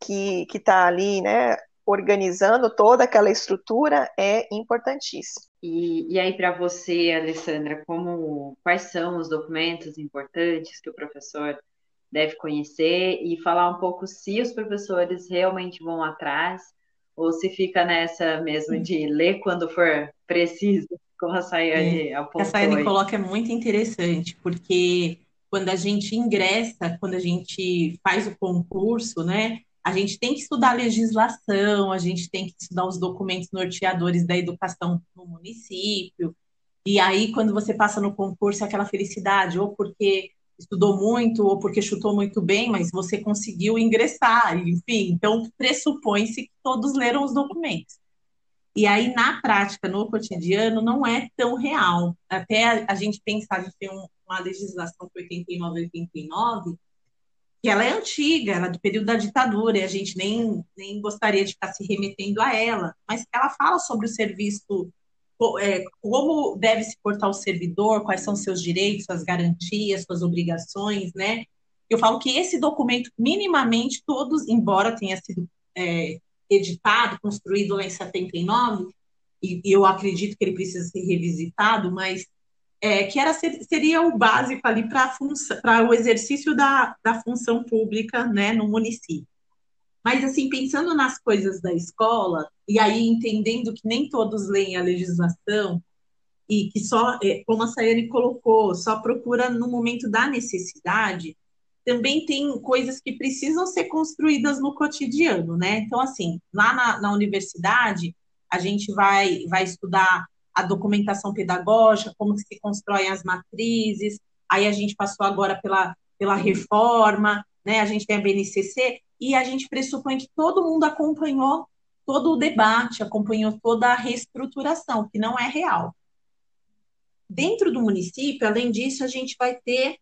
que está ali, né, organizando toda aquela estrutura é importantíssimo. E, e aí, para você, Alessandra, como, quais são os documentos importantes que o professor deve conhecer e falar um pouco se os professores realmente vão atrás ou se fica nessa mesmo de ler quando for preciso, como a Sayane é, apontou. A Sayane coloca é muito interessante, porque quando a gente ingressa, quando a gente faz o concurso, né, a gente tem que estudar a legislação, a gente tem que estudar os documentos norteadores da educação no município, e aí, quando você passa no concurso, é aquela felicidade, ou porque estudou muito ou porque chutou muito bem, mas você conseguiu ingressar, enfim. Então, pressupõe-se que todos leram os documentos. E aí, na prática, no cotidiano, não é tão real. Até a, gente pensar, a gente tem um, uma legislação que 89 89, que ela é antiga, ela é do período da ditadura, e a gente nem, nem gostaria de ficar se remetendo a ela, mas ela fala sobre o serviço como deve se portar o servidor, quais são seus direitos, suas garantias, suas obrigações, né? Eu falo que esse documento, minimamente, todos, embora tenha sido é, editado, construído lá em 79, e, e eu acredito que ele precisa ser revisitado, mas é, que era, seria o básico ali para o exercício da, da função pública né, no município. Mas, assim, pensando nas coisas da escola, e aí entendendo que nem todos leem a legislação, e que só, é, como a Sayane colocou, só procura no momento da necessidade, também tem coisas que precisam ser construídas no cotidiano, né? Então, assim, lá na, na universidade, a gente vai, vai estudar a documentação pedagógica, como se constroem as matrizes, aí a gente passou agora pela, pela reforma, né? A gente tem a BNCC, e a gente pressupõe que todo mundo acompanhou todo o debate, acompanhou toda a reestruturação, que não é real. Dentro do município, além disso, a gente vai ter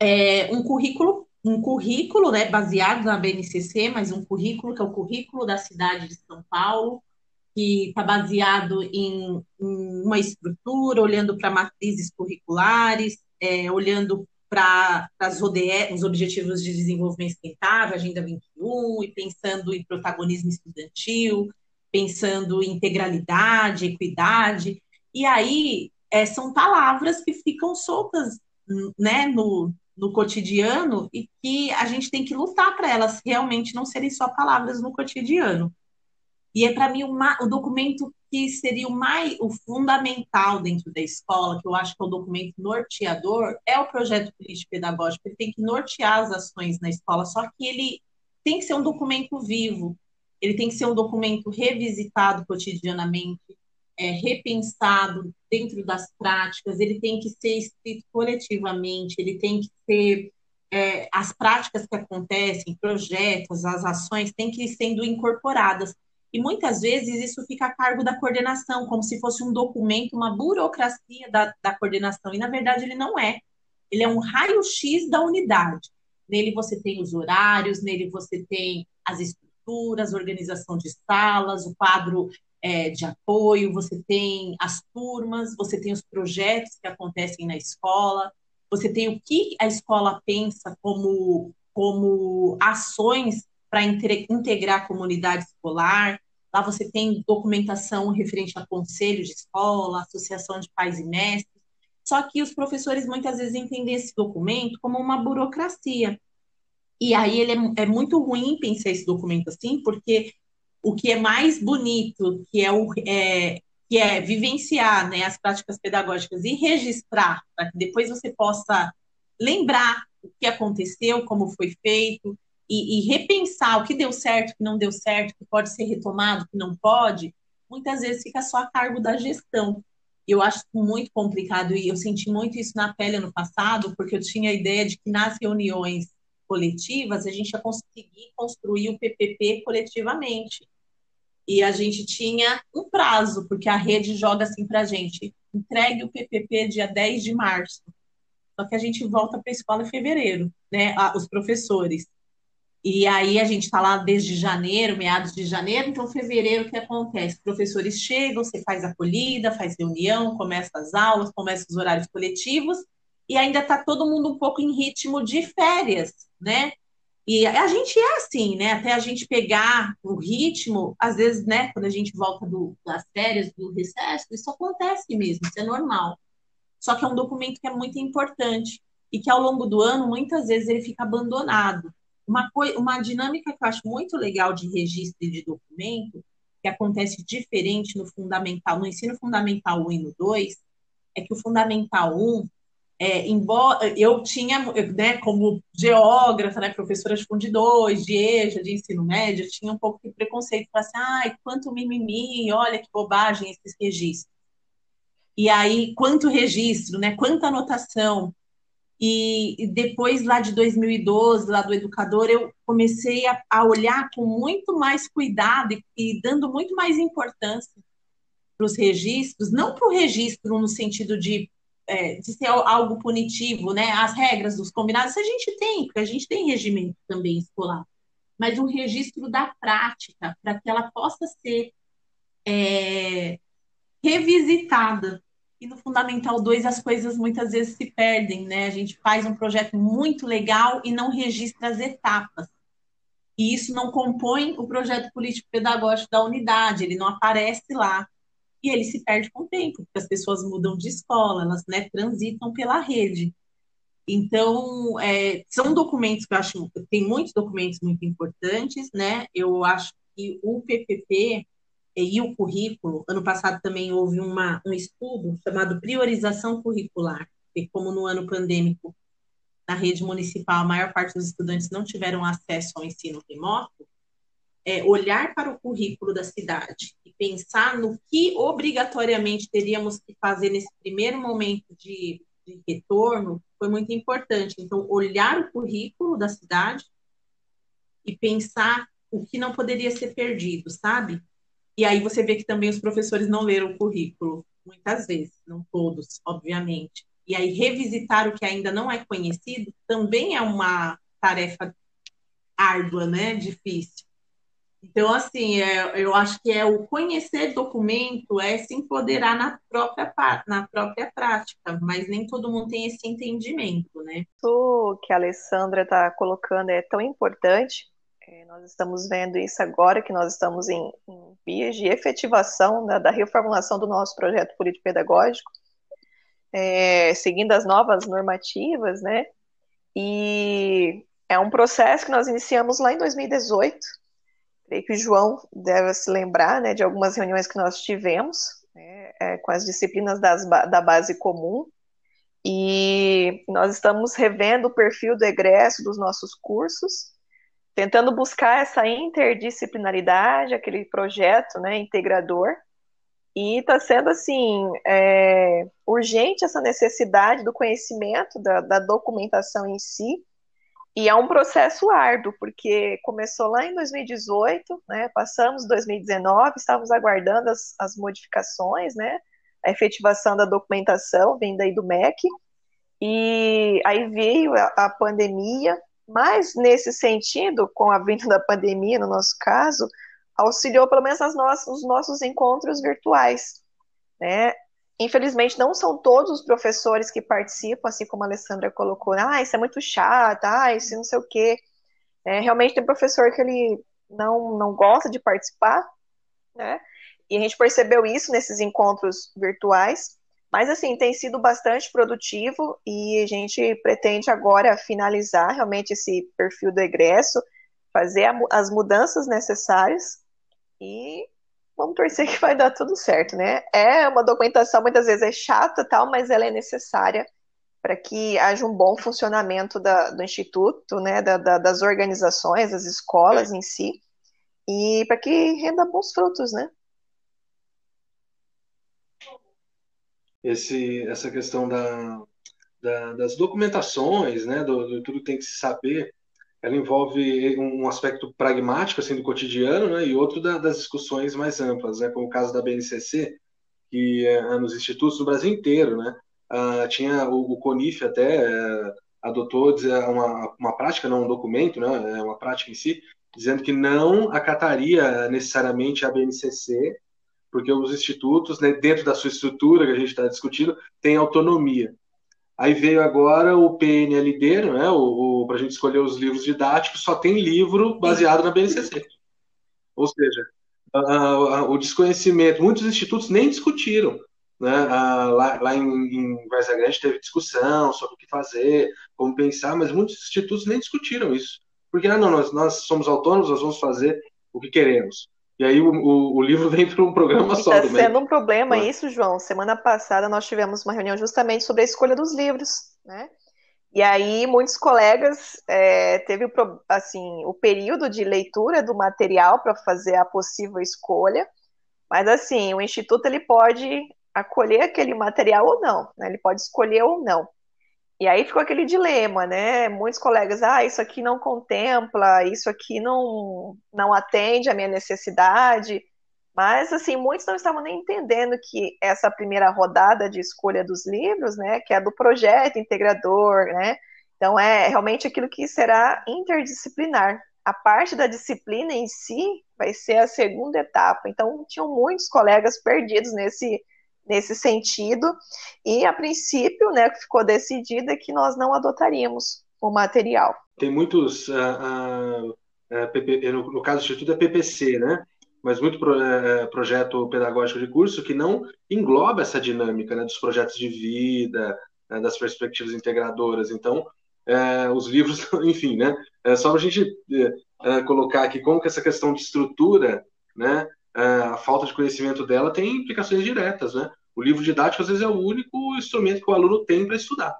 é, um currículo, um currículo né, baseado na BNCC, mas um currículo que é o currículo da cidade de São Paulo, que está baseado em, em, uma estrutura, olhando para matrizes curriculares, é, olhando para os Objetivos de Desenvolvimento Sustentável, Agenda 21, e pensando em protagonismo estudantil, pensando em integralidade, equidade. E aí é, são palavras que ficam soltas né, no, no cotidiano e que a gente tem que lutar para elas realmente não serem só palavras no cotidiano. E é para mim uma, o documento que seria o mais o fundamental dentro da escola, que eu acho que é o documento norteador, é o projeto político pedagógico. Ele tem que nortear as ações na escola, só que ele tem que ser um documento vivo, ele tem que ser um documento revisitado cotidianamente, é, repensado dentro das práticas, ele tem que ser escrito coletivamente, ele tem que ser é, as práticas que acontecem, projetos, as ações, têm que ir sendo incorporadas e muitas vezes isso fica a cargo da coordenação, como se fosse um documento, uma burocracia da, da coordenação. E na verdade ele não é. Ele é um raio-x da unidade. Nele você tem os horários, nele você tem as estruturas, organização de salas, o quadro é, de apoio, você tem as turmas, você tem os projetos que acontecem na escola, você tem o que a escola pensa como, como ações para integrar a comunidade escolar. Lá você tem documentação referente a conselho de escola, associação de pais e mestres. Só que os professores muitas vezes entendem esse documento como uma burocracia. E aí ele é, é muito ruim pensar esse documento assim, porque o que é mais bonito, que é o é, que é vivenciar né, as práticas pedagógicas e registrar, para que depois você possa lembrar o que aconteceu, como foi feito, e, e, repensar o que deu certo, o que não deu certo, o que pode ser retomado, o que não pode, muitas vezes fica só a cargo da gestão. eu acho muito complicado e eu senti muito isso na pele no passado, porque eu tinha a ideia de que nas reuniões coletivas a gente ia conseguir construir o PPP coletivamente. E a gente tinha um prazo, porque a rede joga assim para a gente: entregue o PPP dia 10 de março. Só que a gente volta para a escola em fevereiro, né? Os professores. E aí a gente está lá desde janeiro, meados de janeiro, então fevereiro o que acontece? Professores chegam, você faz acolhida, faz reunião, começa as aulas, começa os horários coletivos, e ainda está todo mundo um pouco em ritmo de férias, né? E a gente é assim, né? Até a gente pegar o ritmo, às vezes, né, quando a gente volta do, das férias, do recesso, isso acontece mesmo, isso é normal. Só que é um documento que é muito importante e que ao longo do ano, muitas vezes, ele fica abandonado. Uma, uma dinâmica que eu acho muito legal de registro de documento, que acontece diferente no fundamental, no ensino fundamental 1 e no 2, é que o fundamental 1, é, embora eu tinha, né, como geógrafa, né, professora de Fundo 2, de EJA, de ensino médio, tinha um pouco de preconceito, para assim, ai, quanto mimimi, olha que bobagem esses registros. E aí, quanto registro, né, quanta anotação, e, depois, lá de 2012, lá do educador, eu comecei a, a olhar com muito mais cuidado e, e dando muito mais importância para os registros, não para o registro no sentido de, é, de ser algo punitivo, né? As regras dos combinados, a gente tem, porque a gente tem regimento também escolar, mas um registro da prática, para que ela possa ser é, revisitada e no Fundamental 2 as coisas muitas vezes se perdem, né? A gente faz um projeto muito legal e não registra as etapas. E isso não compõe o projeto político-pedagógico da unidade, ele não aparece lá. E ele se perde com o tempo, porque as pessoas mudam de escola, elas né, transitam pela rede. Então, é, são documentos que eu acho, tem muitos documentos muito importantes, né? Eu acho que o PPP, e o currículo, ano passado também houve uma, um estudo chamado Priorização Curricular, que como no ano pandêmico, na rede municipal, a maior parte dos estudantes não tiveram acesso ao ensino remoto, é, olhar para o currículo da cidade e pensar no que obrigatoriamente teríamos que fazer nesse primeiro momento de, de retorno foi muito importante. Então, olhar o currículo da cidade e pensar o que não poderia ser perdido, sabe? E aí você vê que também os professores não leram o currículo, muitas vezes, não todos, obviamente. E aí revisitar o que ainda não é conhecido também é uma tarefa árdua, né? Difícil. Então, assim, é, eu acho que é o conhecer documento é se empoderar na própria, na própria prática, mas nem todo mundo tem esse entendimento, né? O que a Alessandra está colocando é tão importante, nós estamos vendo isso agora, que nós estamos em, em vias de efetivação da reformulação do nosso projeto político-pedagógico, é, seguindo as novas normativas, né? E é um processo que nós iniciamos lá em 2018. Creio que o João deve se lembrar né, de algumas reuniões que nós tivemos né, é, com as disciplinas das, da base comum. E nós estamos revendo o perfil do egresso dos nossos cursos tentando buscar essa interdisciplinaridade, aquele projeto né, integrador, e está sendo assim é, urgente essa necessidade do conhecimento da, da, documentação em si, e é um processo árduo, porque começou lá em 2018, né, passamos 2019, estávamos aguardando as, as modificações, né, a efetivação da documentação vindo aí do MEC, e aí veio a, a pandemia, mas, nesse sentido, com a vinda da pandemia, no nosso caso, auxiliou pelo menos nossas, os nossos encontros virtuais. Né? Infelizmente, não são todos os professores que participam, assim como a Alessandra colocou, ah, isso é muito chato, ah, isso não sei o quê. É, realmente tem professor que ele não, não gosta de participar, né? E a gente percebeu isso nesses encontros virtuais, mas, assim, tem sido bastante produtivo e a gente pretende agora finalizar realmente esse perfil do egresso, fazer a, as mudanças necessárias e vamos torcer que vai dar tudo certo, né? É uma documentação, muitas vezes é chata tal, mas ela é necessária para que haja um bom funcionamento da, do instituto, né, da, da, das organizações, das escolas em si, e para que renda bons frutos, né? Esse, essa questão da, da, das documentações, né, do, do, tudo tem que se saber, ela envolve um aspecto pragmático assim do cotidiano, né, e outro da, das discussões mais amplas, né, como o caso da BNCC, que é, nos institutos do Brasil inteiro, né, uh, tinha o, o CONIF até uh, adotou uma, uma prática, não um documento, né, é uma prática em si, dizendo que não acataria necessariamente a BNCC, porque os institutos, né, dentro da sua estrutura que a gente está discutindo, têm autonomia. Aí veio agora o PNLD, né, para a gente escolher os livros didáticos, só tem livro baseado na BNCC. Ou seja, o desconhecimento, muitos institutos nem discutiram. Né? lá, lá em, em Grande teve discussão sobre o que fazer, como pensar, mas muitos institutos nem discutiram isso. Porque, ah, não, nós, nós somos autônomos, nós vamos fazer o que queremos. E aí o, o, o livro <laughs> vem para um programa só. Está sendo um problema é. isso, João. Semana passada nós tivemos uma reunião justamente sobre a escolha dos livros, né? E aí muitos colegas é, teve o, assim o período de leitura do material para fazer a possível escolha, mas assim o instituto ele pode acolher aquele material ou não, né? Ele pode escolher ou não. E aí ficou aquele dilema, né? Muitos colegas, ah, isso aqui não contempla, isso aqui não, não atende à minha necessidade. Mas, assim, muitos não estavam nem entendendo que essa primeira rodada de escolha dos livros, né, que é do projeto integrador, né, então é realmente aquilo que será interdisciplinar. A parte da disciplina em si vai ser a segunda etapa. Então, tinham muitos colegas perdidos nesse, nesse sentido, e a princípio, né, ficou decidida que nós não adotaríamos o material. Tem muitos, uh, uh, uh, PP, no, no, caso do Instituto é PPC, né? Mas muito pro, projeto pedagógico de curso que não engloba essa dinâmica né, dos projetos de vida, né, das perspectivas integradoras. Então, os livros, <laughs> enfim, né? É só para a gente colocar aqui como que essa questão de estrutura, né? A falta de conhecimento dela tem implicações diretas, né? O livro didático, às vezes, é o único instrumento que o aluno tem para estudar.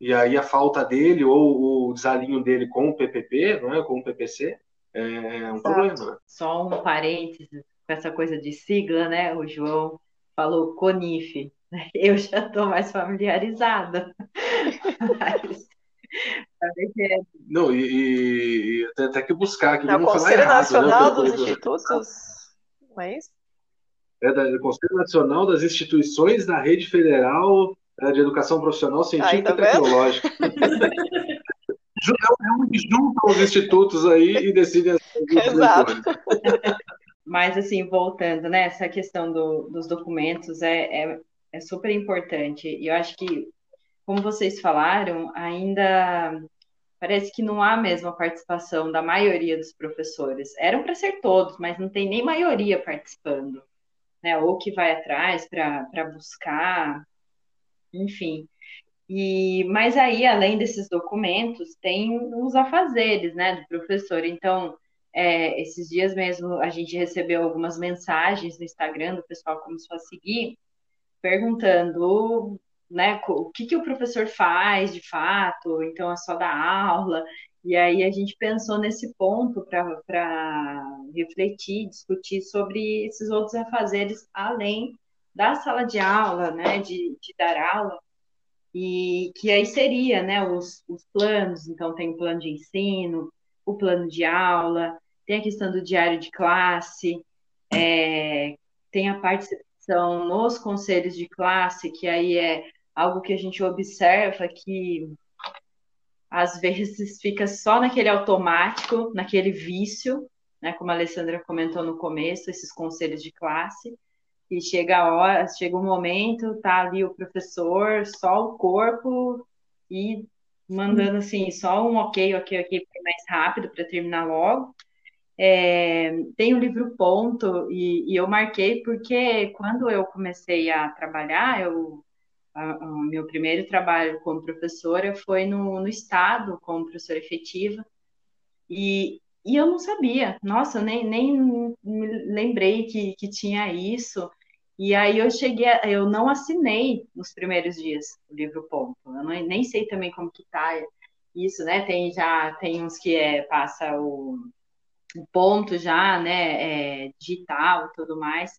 E aí a falta dele ou o desalinho dele com o PPP, não é? com o PPC, é um Exato. problema. Né? Só um parênteses com essa coisa de sigla, né? O João falou CONIF. <laughs> Eu já estou mais familiarizada. Mas... Não, e, e, e até que buscar aqui. Não, Conselho errado, Nacional né? dos Institutos, não é isso? é do Conselho Nacional das Instituições da Rede Federal é, de Educação Profissional Científica tá e Tecnológica. <laughs> é onde juntam os institutos aí e decidem as Exato. Mas, assim, voltando, né, essa questão do, dos documentos é, é, é super importante. E eu acho que, como vocês falaram, ainda parece que não há mesmo a participação da maioria dos professores. Eram para ser todos, mas não tem nem maioria participando né? Ou que vai atrás para buscar, enfim. E, mas aí, além desses documentos, tem os afazeres, né, do professor. Então, é, esses dias mesmo a gente recebeu algumas mensagens no Instagram do pessoal que começou a seguir, perguntando, né, o que, que o professor faz de fato, então é só da aula, e aí a gente pensou nesse ponto para refletir, discutir sobre esses outros afazeres além da sala de aula, né, de, de dar aula, e que aí seria, né, os, os planos, então tem o plano de ensino, o plano de aula, tem a questão do diário de classe, é, tem a participação nos conselhos de classe, que aí é algo que a gente observa que às vezes fica só naquele automático, naquele vício, né, como a Alessandra comentou no começo, esses conselhos de classe, e chega a hora, chega o um momento, tá ali o professor, só o corpo e mandando assim, só um ok, ok, ok, mais rápido para terminar logo. É, tem o livro Ponto, e, e eu marquei porque quando eu comecei a trabalhar, eu o meu primeiro trabalho como professora foi no, no Estado, como professora efetiva, e, e eu não sabia, nossa, eu nem, nem lembrei que, que tinha isso, e aí eu cheguei, a, eu não assinei nos primeiros dias o livro Ponto, eu não, nem sei também como que tá isso, né, tem já, tem uns que é, passa o, o ponto já, né, é, digital e tudo mais,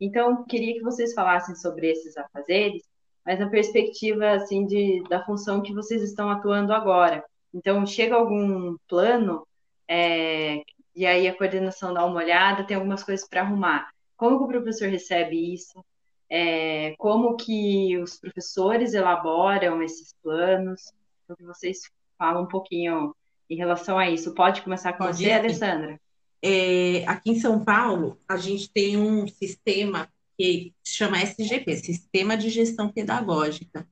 Então, queria que vocês falassem sobre esses afazeres, mas na perspectiva assim de, da função que vocês estão atuando agora. Então, chega algum plano é, e aí a coordenação dá uma olhada, tem algumas coisas para arrumar. Como que o professor recebe isso? É, como que os professores elaboram esses planos? Então, que vocês falam um pouquinho em relação a isso. Pode começar com Pode você. Alessandra? É, aqui em São Paulo, a gente tem um sistema que se chama SGP, Sistema de Gestão Pedagógica,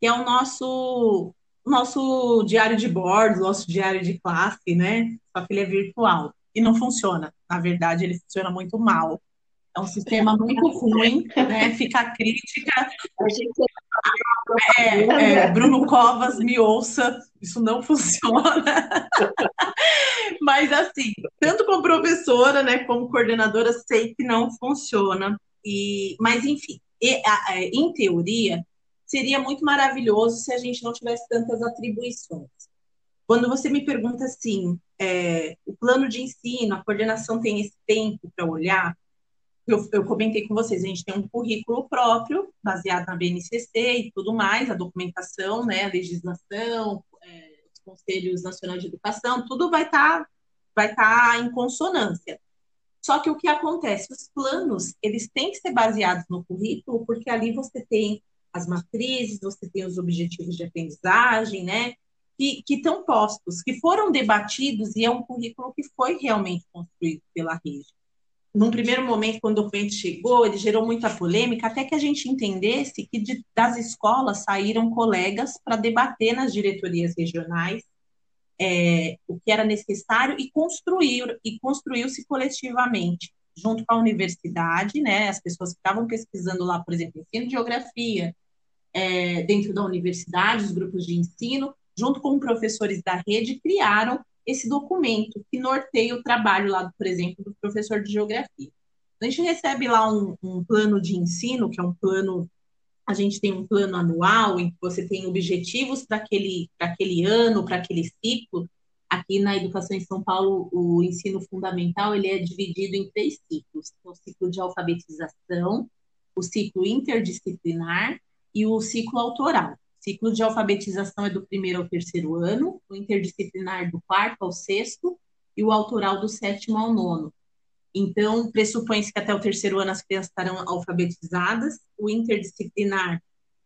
que é o nosso nosso diário de bordo, nosso diário de classe, né? Só que ele é virtual e não funciona. Na verdade, ele funciona muito mal. É um sistema muito ruim, né? Fica a crítica. É, é, Bruno Covas, me ouça, isso não <laughs> funciona. Mas assim, tanto como professora, né, como coordenadora, sei que não funciona. E, mas enfim, e, a, a, em teoria, seria muito maravilhoso se a gente não tivesse tantas atribuições. Quando você me pergunta assim, é, o plano de ensino, a coordenação tem esse tempo para olhar, eu, eu, comentei com vocês, a gente tem um currículo próprio, baseado na BNCC e tudo mais, a documentação, né, a legislação, é, os conselhos nacionais de educação, tudo vai estar tá, vai tá em consonância. Só que o que acontece? Os planos, eles têm que ser baseados no currículo, porque ali você tem as matrizes, você tem os objetivos de aprendizagem, né, que, que estão postos, que foram debatidos e é um currículo que foi realmente construído pela rede num primeiro momento, quando o documento chegou, ele gerou muita polêmica, até que a gente entendesse que de, das escolas saíram colegas para debater nas diretorias regionais é, o que era necessário e construir e construiu-se coletivamente junto com a universidade, né? As pessoas que estavam pesquisando lá, por exemplo, ensino de geografia é, dentro da universidade, os grupos de ensino, junto com professores da rede, criaram esse documento que norteia o trabalho lá, por exemplo, do professor de geografia. A gente recebe lá um, um plano de ensino, que é um plano, a gente tem um plano anual em que você tem objetivos para aquele, aquele ano, para aquele ciclo. Aqui na educação em São Paulo, o ensino fundamental ele é dividido em três ciclos: o ciclo de alfabetização, o ciclo interdisciplinar e o ciclo autoral ciclo de alfabetização é do primeiro ao terceiro ano, o interdisciplinar do quarto ao sexto e o autoral do sétimo ao nono. Então, pressupõe-se que até o terceiro ano as crianças estarão alfabetizadas. O interdisciplinar,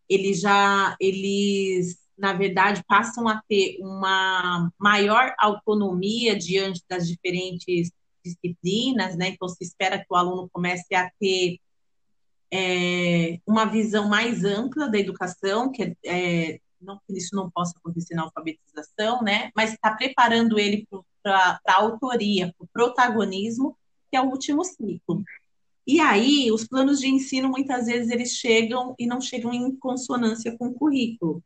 eles já, eles, na verdade, passam a ter uma maior autonomia diante das diferentes disciplinas, né? Então, se espera que o aluno comece a ter é, uma visão mais ampla da educação, que é, é não que isso não possa acontecer na alfabetização, né? Mas está preparando ele para a autoria, para o protagonismo, que é o último ciclo. E aí, os planos de ensino, muitas vezes, eles chegam e não chegam em consonância com o currículo.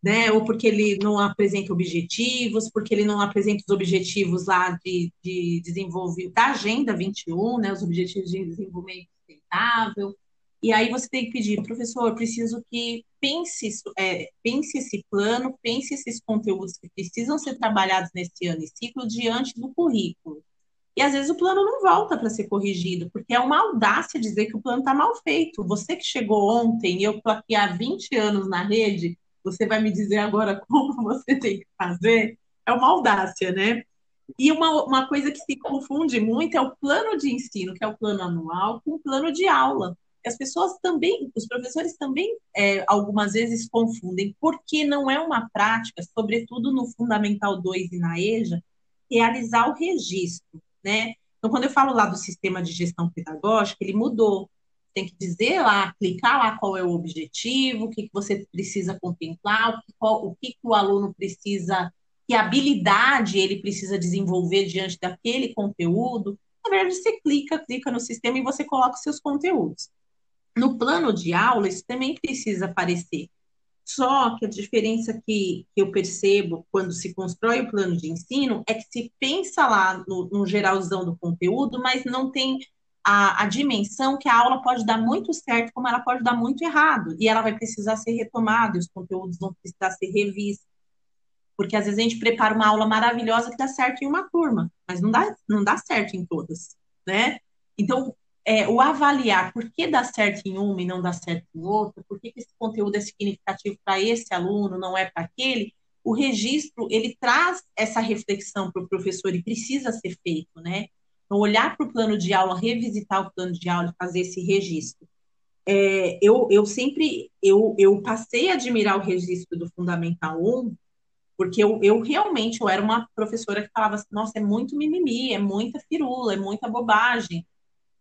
Né? Ou porque ele não apresenta objetivos, porque ele não apresenta os objetivos lá de, de desenvolvimento da Agenda 21, né? Os objetivos de desenvolvimento sustentável. E aí você tem que pedir, professor, preciso que pense, é, pense esse plano, pense esses conteúdos que precisam ser trabalhados nesse ano e ciclo diante do currículo. E às vezes o plano não volta para ser corrigido, porque é uma audácia dizer que o plano está mal feito. Você que chegou ontem e eu estou aqui há 20 anos na rede, você vai me dizer agora <laughs> como você tem que fazer? É uma audácia, né? E uma, uma coisa que se confunde muito é o plano de ensino, que é o plano anual, com o plano de aula. As pessoas também, os professores também, é, algumas vezes confundem, porque não é uma prática, sobretudo no Fundamental 2 e na EJA, realizar o registro, né? Então, quando eu falo lá do sistema de gestão pedagógica, ele mudou. Tem que dizer lá, clicar lá qual é o objetivo, o que, que você precisa contemplar, o que, qual, o que, que o aluno precisa que habilidade ele precisa desenvolver diante daquele conteúdo. Na verdade, você clica, clica no sistema e você coloca os seus conteúdos. No plano de aula, isso também precisa aparecer. Só que a diferença que, eu percebo quando se constrói o plano de ensino é que se pensa lá no, no geralzão do conteúdo, mas não tem a, a, dimensão que a aula pode dar muito certo, como ela pode dar muito errado. E ela vai precisar ser retomada, os conteúdos vão precisar ser revistos. Porque às vezes a gente prepara uma aula maravilhosa que dá certo em uma turma, mas não dá, não dá certo em todas, né? Então, é, o avaliar por que dá certo em uma e não dá certo em outra, por que, esse conteúdo é significativo para esse aluno, não é para aquele, o registro ele traz essa reflexão para o professor e precisa ser feito, né? Então, olhar para o plano de aula, revisitar o plano de aula e fazer esse registro. É, eu, eu sempre eu, eu passei a admirar o registro do Fundamental 1, porque eu, eu realmente eu era uma professora que falava assim, nossa, é muito mimimi, é muita firula, é muita bobagem.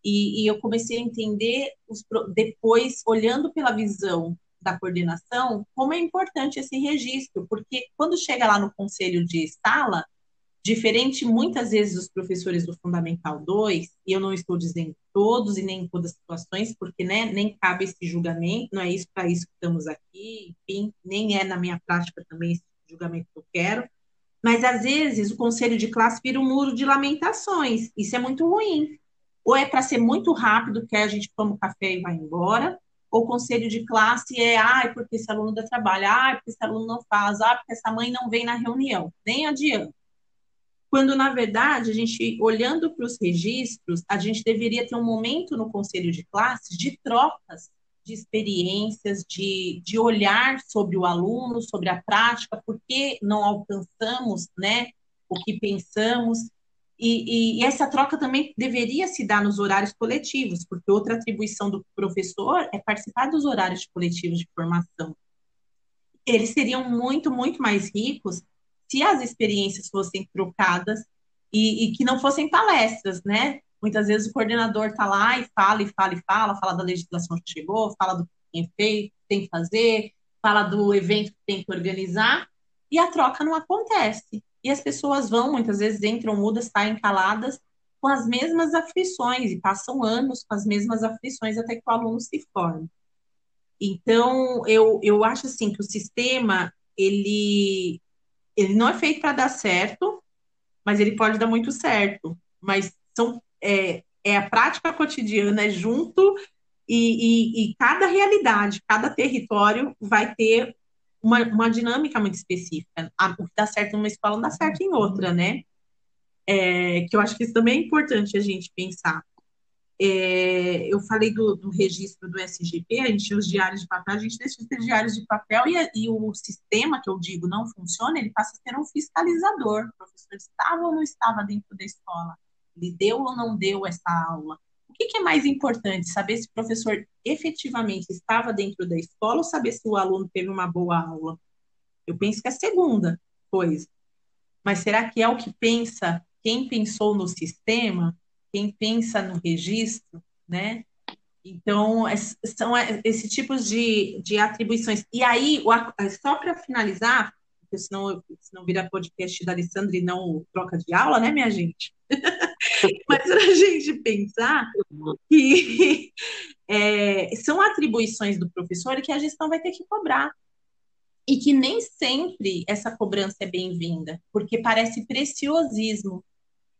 E, e eu comecei a entender os, depois, olhando pela visão da coordenação, como é importante esse registro, porque quando chega lá no conselho de sala, diferente muitas vezes dos professores do Fundamental 2, e eu não estou dizendo todos e nem em todas as situações, porque né, nem cabe esse julgamento, não é isso para isso que estamos aqui, enfim, nem é na minha prática também esse julgamento que eu quero, mas às vezes o conselho de classe vira um muro de lamentações, isso é muito ruim. Ou é para ser muito rápido, que a gente toma o café e vai embora, ou conselho de classe é, ah, porque esse aluno dá trabalho, ah, porque esse aluno não faz, ah, porque essa mãe não vem na reunião, nem adianta. Quando, na verdade, a gente, olhando para os registros, a gente deveria ter um momento no conselho de classe de trocas de experiências, de, de olhar sobre o aluno, sobre a prática, por que não alcançamos né, o que pensamos, e, e, e, essa troca também deveria se dar nos horários coletivos, porque outra atribuição do professor é participar dos horários coletivos de formação. Eles seriam muito, muito mais ricos se as experiências fossem trocadas e, e que não fossem palestras, né? Muitas vezes o coordenador está lá e fala, e fala, e fala, fala da legislação que chegou, fala do que tem feito, tem que fazer, fala do evento que tem que organizar, e a troca não acontece e as pessoas vão, muitas vezes entram mudas, saem caladas, com as mesmas aflições, e passam anos com as mesmas aflições até que o aluno se forme. Então, eu, eu acho assim que o sistema, ele, ele não é feito para dar certo, mas ele pode dar muito certo. Mas são, é, é a prática cotidiana, é junto, e, e, e cada realidade, cada território vai ter uma, uma dinâmica muito específica. O que dá certo numa escola não dá certo em outra, né? É, que eu acho que isso também é importante a gente pensar. É, eu falei do, do, registro do SGP, a gente tinha os diários de papel, a gente deixa de ter diários de papel e, e, o sistema que eu digo não funciona, ele passa a ser um fiscalizador. O professor estava ou não estava dentro da escola? Ele deu ou não deu essa aula? Que, que é mais importante? Saber se o professor efetivamente estava dentro da escola ou saber se o aluno teve uma boa aula? Eu penso que é a segunda coisa. Mas será que é o que pensa quem pensou no sistema, quem pensa no registro, né? Então, é, são é, esse tipo de, de atribuições. E aí, só para finalizar, porque senão, senão vira podcast da Alessandra e não troca de aula, né, minha gente? <laughs> <laughs> Mas para a gente pensar que <laughs> é, são atribuições do professor que a gestão vai ter que cobrar. E que nem sempre essa cobrança é bem-vinda, porque parece preciosismo.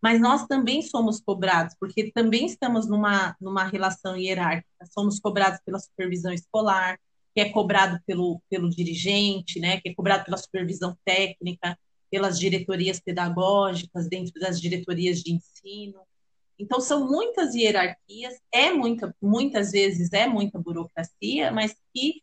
Mas nós também somos cobrados, porque também estamos numa, numa relação hierárquica. Somos cobrados pela supervisão escolar, que é cobrado pelo, pelo dirigente, né, que é cobrado pela supervisão técnica, pelas diretorias pedagógicas, dentro das diretorias de ensino. Então, são muitas hierarquias, é muita, muitas vezes é muita burocracia, mas que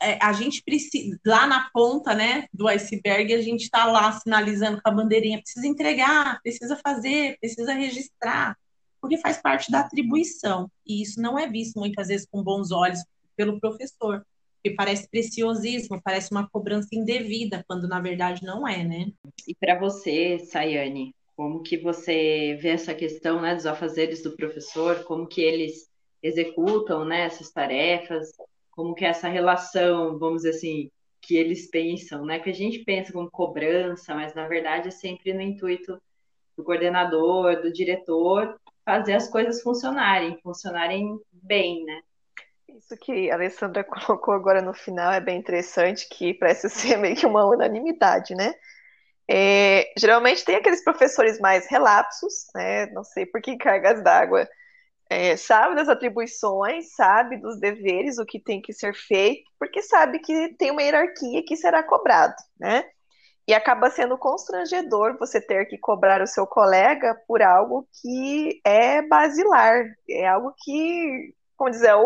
é, a gente precisa, lá na ponta né, do iceberg, a gente está lá sinalizando com a bandeirinha: precisa entregar, precisa fazer, precisa registrar, porque faz parte da atribuição. E isso não é visto muitas vezes com bons olhos pelo professor que parece preciosismo, parece uma cobrança indevida, quando na verdade não é, né? E para você, Sayane, como que você vê essa questão né, dos afazeres do professor, como que eles executam né, essas tarefas, como que é essa relação, vamos dizer assim, que eles pensam, né? Que a gente pensa como cobrança, mas na verdade é sempre no intuito do coordenador, do diretor, fazer as coisas funcionarem, funcionarem bem, né? Isso que a Alessandra <laughs> colocou agora no final é bem interessante, que parece ser meio que uma unanimidade, né? É, geralmente tem aqueles professores mais relapsos, né? Não sei por que cargas d'água, é, sabe das atribuições, sabe dos deveres, o que tem que ser feito, porque sabe que tem uma hierarquia que será cobrado, né? E acaba sendo constrangedor você ter que cobrar o seu colega por algo que é basilar, é algo que, como dizer, é,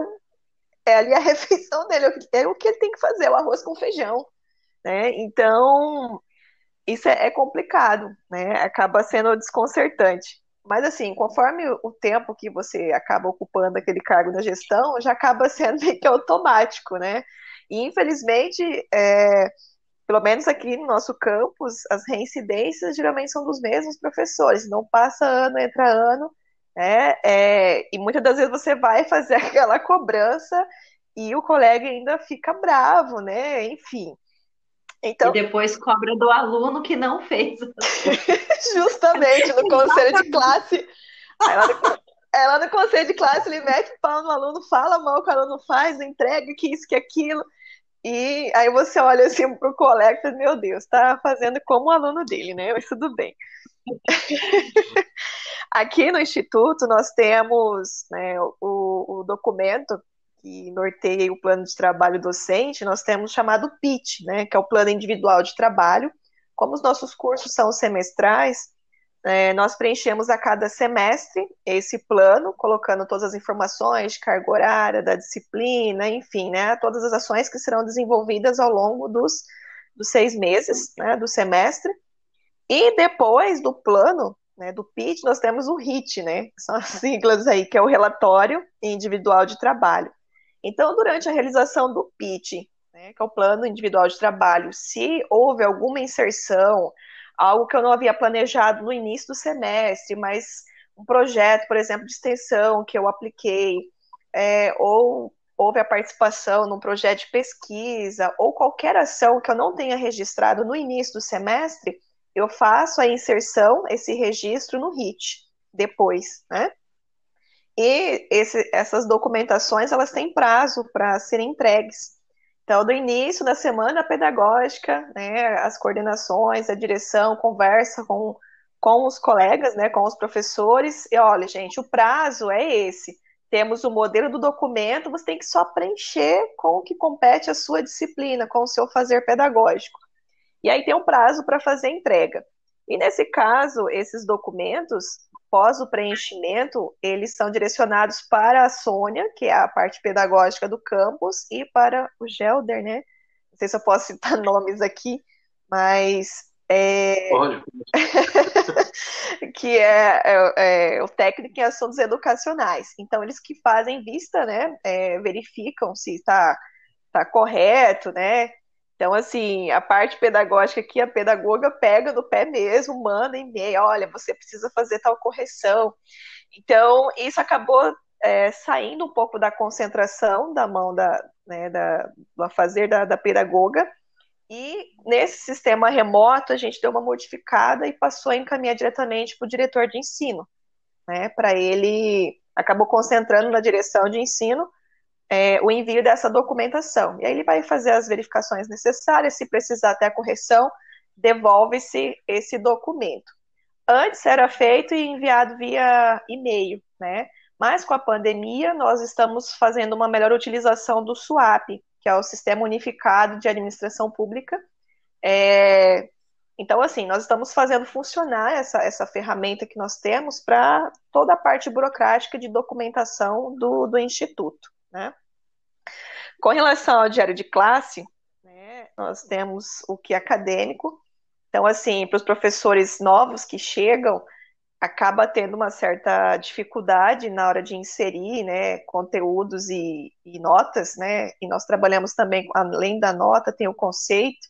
é ali a <laughs> refeição dele, é o que ele tem que fazer, o arroz com feijão. Né? Então, isso é, é complicado, né? acaba sendo desconcertante. Mas assim, conforme o tempo que você acaba ocupando aquele cargo na gestão, já acaba <laughs> sendo meio que automático, né? E infelizmente, é, pelo menos aqui no nosso campus, as reincidências geralmente são dos mesmos professores, não passa ano, entra ano, né? É, e muitas das vezes você vai fazer <laughs> aquela cobrança e o colega ainda fica bravo, né? Enfim. Então, e depois cobra do aluno que não fez. <laughs> Justamente, no conselho de classe. Ela no, ela no conselho de classe, ele mete pau no aluno, fala mal que o aluno faz, entrega que isso, que aquilo. E aí você olha assim para o colega e fala, meu Deus, está fazendo como o aluno dele, né? Mas tudo bem. <laughs> Aqui no Instituto nós temos né, o, o, documento que norteia o plano de trabalho docente, nós temos chamado PIT, né, que é o Plano Individual de Trabalho. Como os nossos cursos são semestrais, é, nós preenchemos a cada semestre esse plano, colocando todas as informações de carga horária, da disciplina, enfim, né, todas as ações que serão desenvolvidas ao longo dos, dos seis meses né, do semestre. E depois do plano, né, do PIT, nós temos o RIT, né, são as siglas aí, que é o Relatório Individual de Trabalho. Então, durante a realização do PIT, né, que é o Plano Individual de Trabalho, se houve alguma inserção, algo que eu não havia planejado no início do semestre, mas um projeto, por exemplo, de extensão que eu apliquei, é, ou houve a participação num projeto de pesquisa, ou qualquer ação que eu não tenha registrado no início do semestre, eu faço a inserção, esse registro no RIT, depois, né? E esse, essas documentações, elas têm prazo para serem entregues. Então, do início da semana pedagógica, né, as coordenações, a direção conversa com, com os colegas, né, com os professores, e olha, gente, o prazo é esse. Temos o modelo do documento, você tem que só preencher com o que compete à sua disciplina, com o seu fazer pedagógico. E aí tem um prazo para fazer a entrega. E nesse caso, esses documentos, após o preenchimento, eles são direcionados para a Sônia, que é a parte pedagógica do campus, e para o Gelder, né? Não sei se eu posso citar <laughs> nomes aqui, mas. É... Pode. <laughs> que é, é, é, o técnico em assuntos educacionais. Então, eles que fazem vista, né? É, verificam se está tá correto, né? Então, assim, a parte pedagógica aqui, a pedagoga pega no pé mesmo, manda e-mail, olha, você precisa fazer tal correção. Então, isso acabou é, saindo um pouco da concentração da mão da, né, da, do fazer da, da pedagoga, e nesse sistema remoto a gente deu uma modificada e passou a encaminhar diretamente para o diretor de ensino, né, para ele acabou concentrando na direção de ensino é, o envio dessa documentação. E aí ele vai fazer as verificações necessárias, se precisar até a correção, devolve-se esse documento. Antes era feito e enviado via e-mail, né? Mas com a pandemia, nós estamos fazendo uma melhor utilização do SUAP, que é o Sistema Unificado de Administração Pública. É, então, assim, nós estamos fazendo funcionar essa, essa ferramenta que nós temos para toda a parte burocrática de documentação do, do Instituto. Né? Com relação ao diário de classe, né, nós temos o que é acadêmico. Então, assim, para os professores novos que chegam, acaba tendo uma certa dificuldade na hora de inserir né, conteúdos e, e, notas, né? E nós trabalhamos também, além da nota, tem o conceito.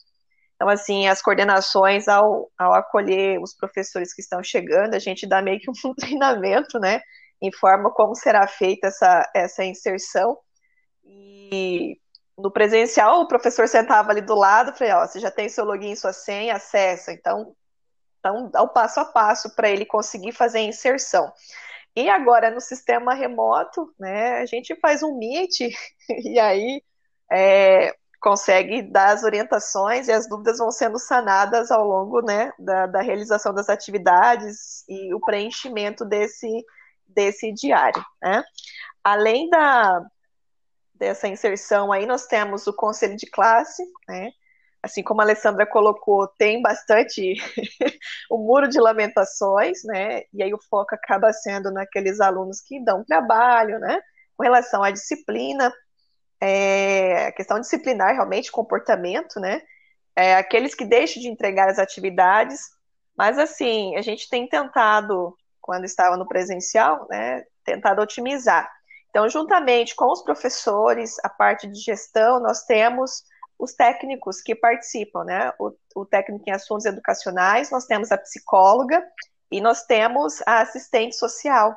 Então, assim, as coordenações, ao, ao acolher os professores que estão chegando, a gente dá meio que um <laughs> treinamento, né? Informa como será feita essa, essa inserção. E no presencial, o professor sentava ali do lado, falei, ó, você já tem seu login, sua senha, acessa. Então, então dá o passo a passo para ele conseguir fazer a inserção. E agora, no sistema remoto, né, a gente faz um meet <laughs> e aí é, consegue dar as orientações e as dúvidas vão sendo sanadas ao longo né, da, da realização das atividades e o preenchimento desse, desse diário. Né? Além da, dessa inserção aí, nós temos o conselho de classe, né? assim como a Alessandra colocou, tem bastante <laughs> o muro de lamentações, né? E aí o foco acaba sendo naqueles alunos que dão trabalho, né? Com relação à disciplina, é, a questão disciplinar, realmente, comportamento, né? É, aqueles que deixam de entregar as atividades, mas assim, a gente tem tentado, quando estava no presencial, né? Tentado otimizar. Então, juntamente com os professores, a parte de gestão, nós temos os técnicos que participam, né? O, o, técnico em assuntos educacionais, nós temos a psicóloga e nós temos a assistente social.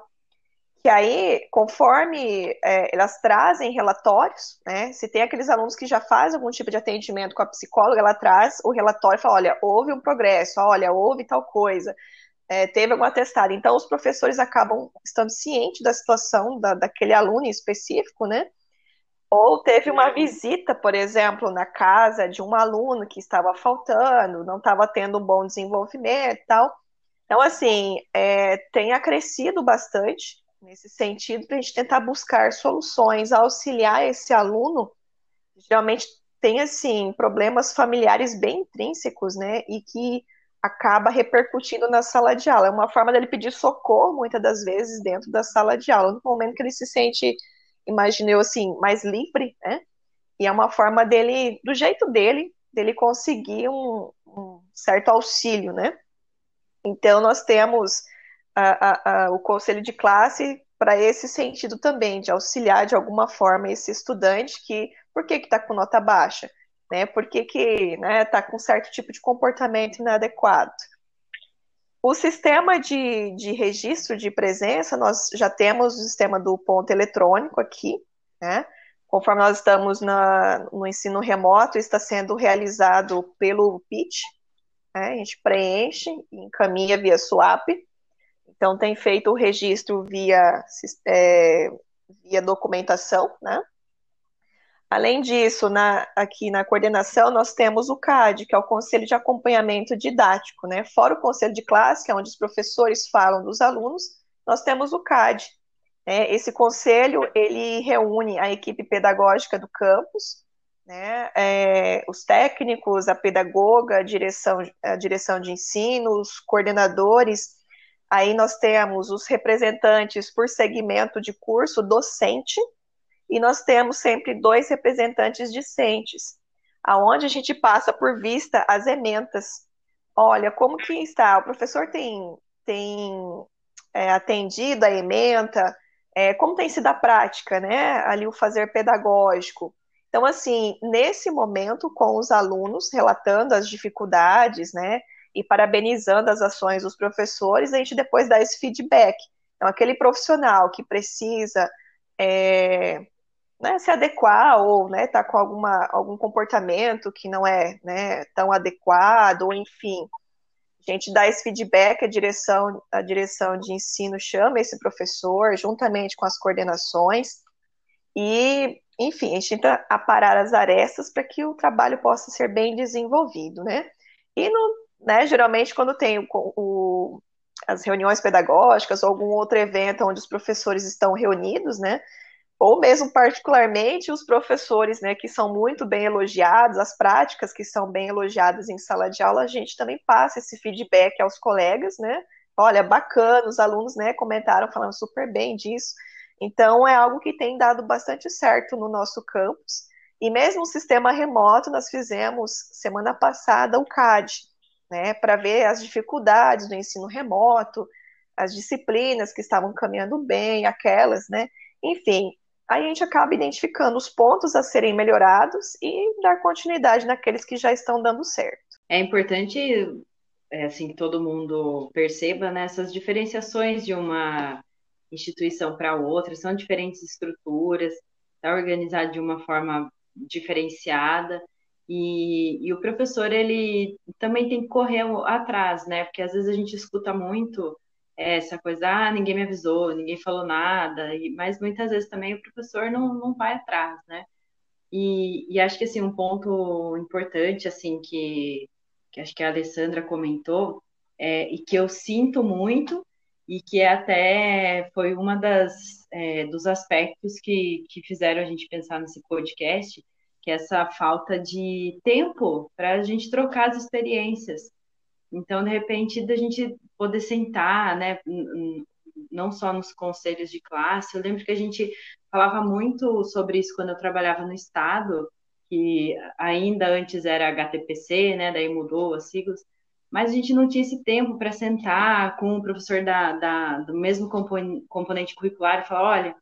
Que aí, conforme é, elas trazem relatórios, né? Se tem aqueles alunos que já fazem algum tipo de atendimento com a psicóloga, ela traz o relatório e fala: olha, houve um progresso, olha, houve tal coisa, é, teve algum atestado. Então, os professores acabam estando cientes da situação da, daquele aluno em específico, né? Ou teve uma visita, por exemplo, na casa de um aluno que estava faltando, não estava tendo um bom desenvolvimento e tal. Então, assim, é, tem acrescido bastante nesse sentido para a gente tentar buscar soluções, auxiliar esse aluno. Geralmente tem, assim, problemas familiares bem intrínsecos, né? E que acaba repercutindo na sala de aula. É uma forma dele pedir socorro, muitas das vezes, dentro da sala de aula, no momento que ele se sente imaginei assim, mais livre, né? E é uma forma dele, do jeito dele, dele conseguir um, um certo auxílio, né? Então, nós temos a, a, a, o conselho de classe para esse sentido também, de auxiliar de alguma forma esse estudante que, por que está com nota baixa? Né? Por que está né, tá com certo tipo de comportamento inadequado? O sistema de, de registro de presença, nós já temos o sistema do ponto eletrônico aqui, né? Conforme nós estamos na, no ensino remoto, está sendo realizado pelo PIT, né? a gente preenche e encaminha via swap. Então, tem feito o registro via, é, via documentação, né? Além disso, na, aqui na coordenação, nós temos o CAD, que é o Conselho de Acompanhamento Didático, né? Fora o Conselho de Classe, que é onde os professores falam dos alunos, nós temos o CAD. Né? Esse conselho, ele reúne a equipe pedagógica do campus, né? É, os técnicos, a pedagoga, a direção, a direção de ensino, os coordenadores, aí nós temos os representantes por segmento de curso docente, e nós temos sempre dois representantes discentes, aonde a gente passa por vista as ementas. Olha, como que está? O professor tem, tem é, atendido a ementa, é, como tem sido a prática, né? Ali o fazer pedagógico. Então, assim, nesse momento, com os alunos relatando as dificuldades, né? E parabenizando as ações dos professores, a gente depois dá esse feedback. Então, aquele profissional que precisa é, né, se adequar ou né, tá com alguma, algum comportamento que não é né, tão adequado, ou enfim. A gente dá esse feedback, a direção, a direção de ensino chama esse professor, juntamente com as coordenações, e, enfim, a gente tenta aparar as arestas para que o trabalho possa ser bem desenvolvido, né? E, no, né, geralmente, quando tem o, o, as reuniões pedagógicas ou algum outro evento onde os professores estão reunidos, né, ou mesmo particularmente os professores, né, que são muito bem elogiados, as práticas que são bem elogiadas em sala de aula, a gente também passa esse feedback aos colegas, né? Olha, bacana, os alunos, né, comentaram falando super bem disso. Então é algo que tem dado bastante certo no nosso campus. E mesmo o sistema remoto, nós fizemos semana passada o CAD, né, para ver as dificuldades do ensino remoto, as disciplinas que estavam caminhando bem, aquelas, né? Enfim, aí a gente acaba identificando os pontos a serem melhorados e dar continuidade naqueles que já estão dando certo. É importante é, assim que todo mundo perceba né, essas diferenciações de uma instituição para outra, são diferentes estruturas, está organizado de uma forma diferenciada. E, e, o professor ele também tem que correr atrás, né? Porque às vezes a gente escuta muito essa coisa, ah, ninguém me avisou, ninguém falou nada, e, mas muitas vezes também o professor não, não vai atrás, né? E, e acho que, assim, um ponto importante, assim, que, que acho que a Alessandra comentou, é, e que eu sinto muito, e que até foi uma das é, dos aspectos que, que fizeram a gente pensar nesse podcast, que é essa falta de tempo para a gente trocar as experiências. Então, de repente, da gente poder sentar, né, não só nos conselhos de classe, eu lembro que a gente falava muito sobre isso quando eu trabalhava no Estado, que ainda antes era HTPC, né, daí mudou as siglas, mas a gente não tinha esse tempo para sentar com o professor da, da, do mesmo componente curricular e falar, olha,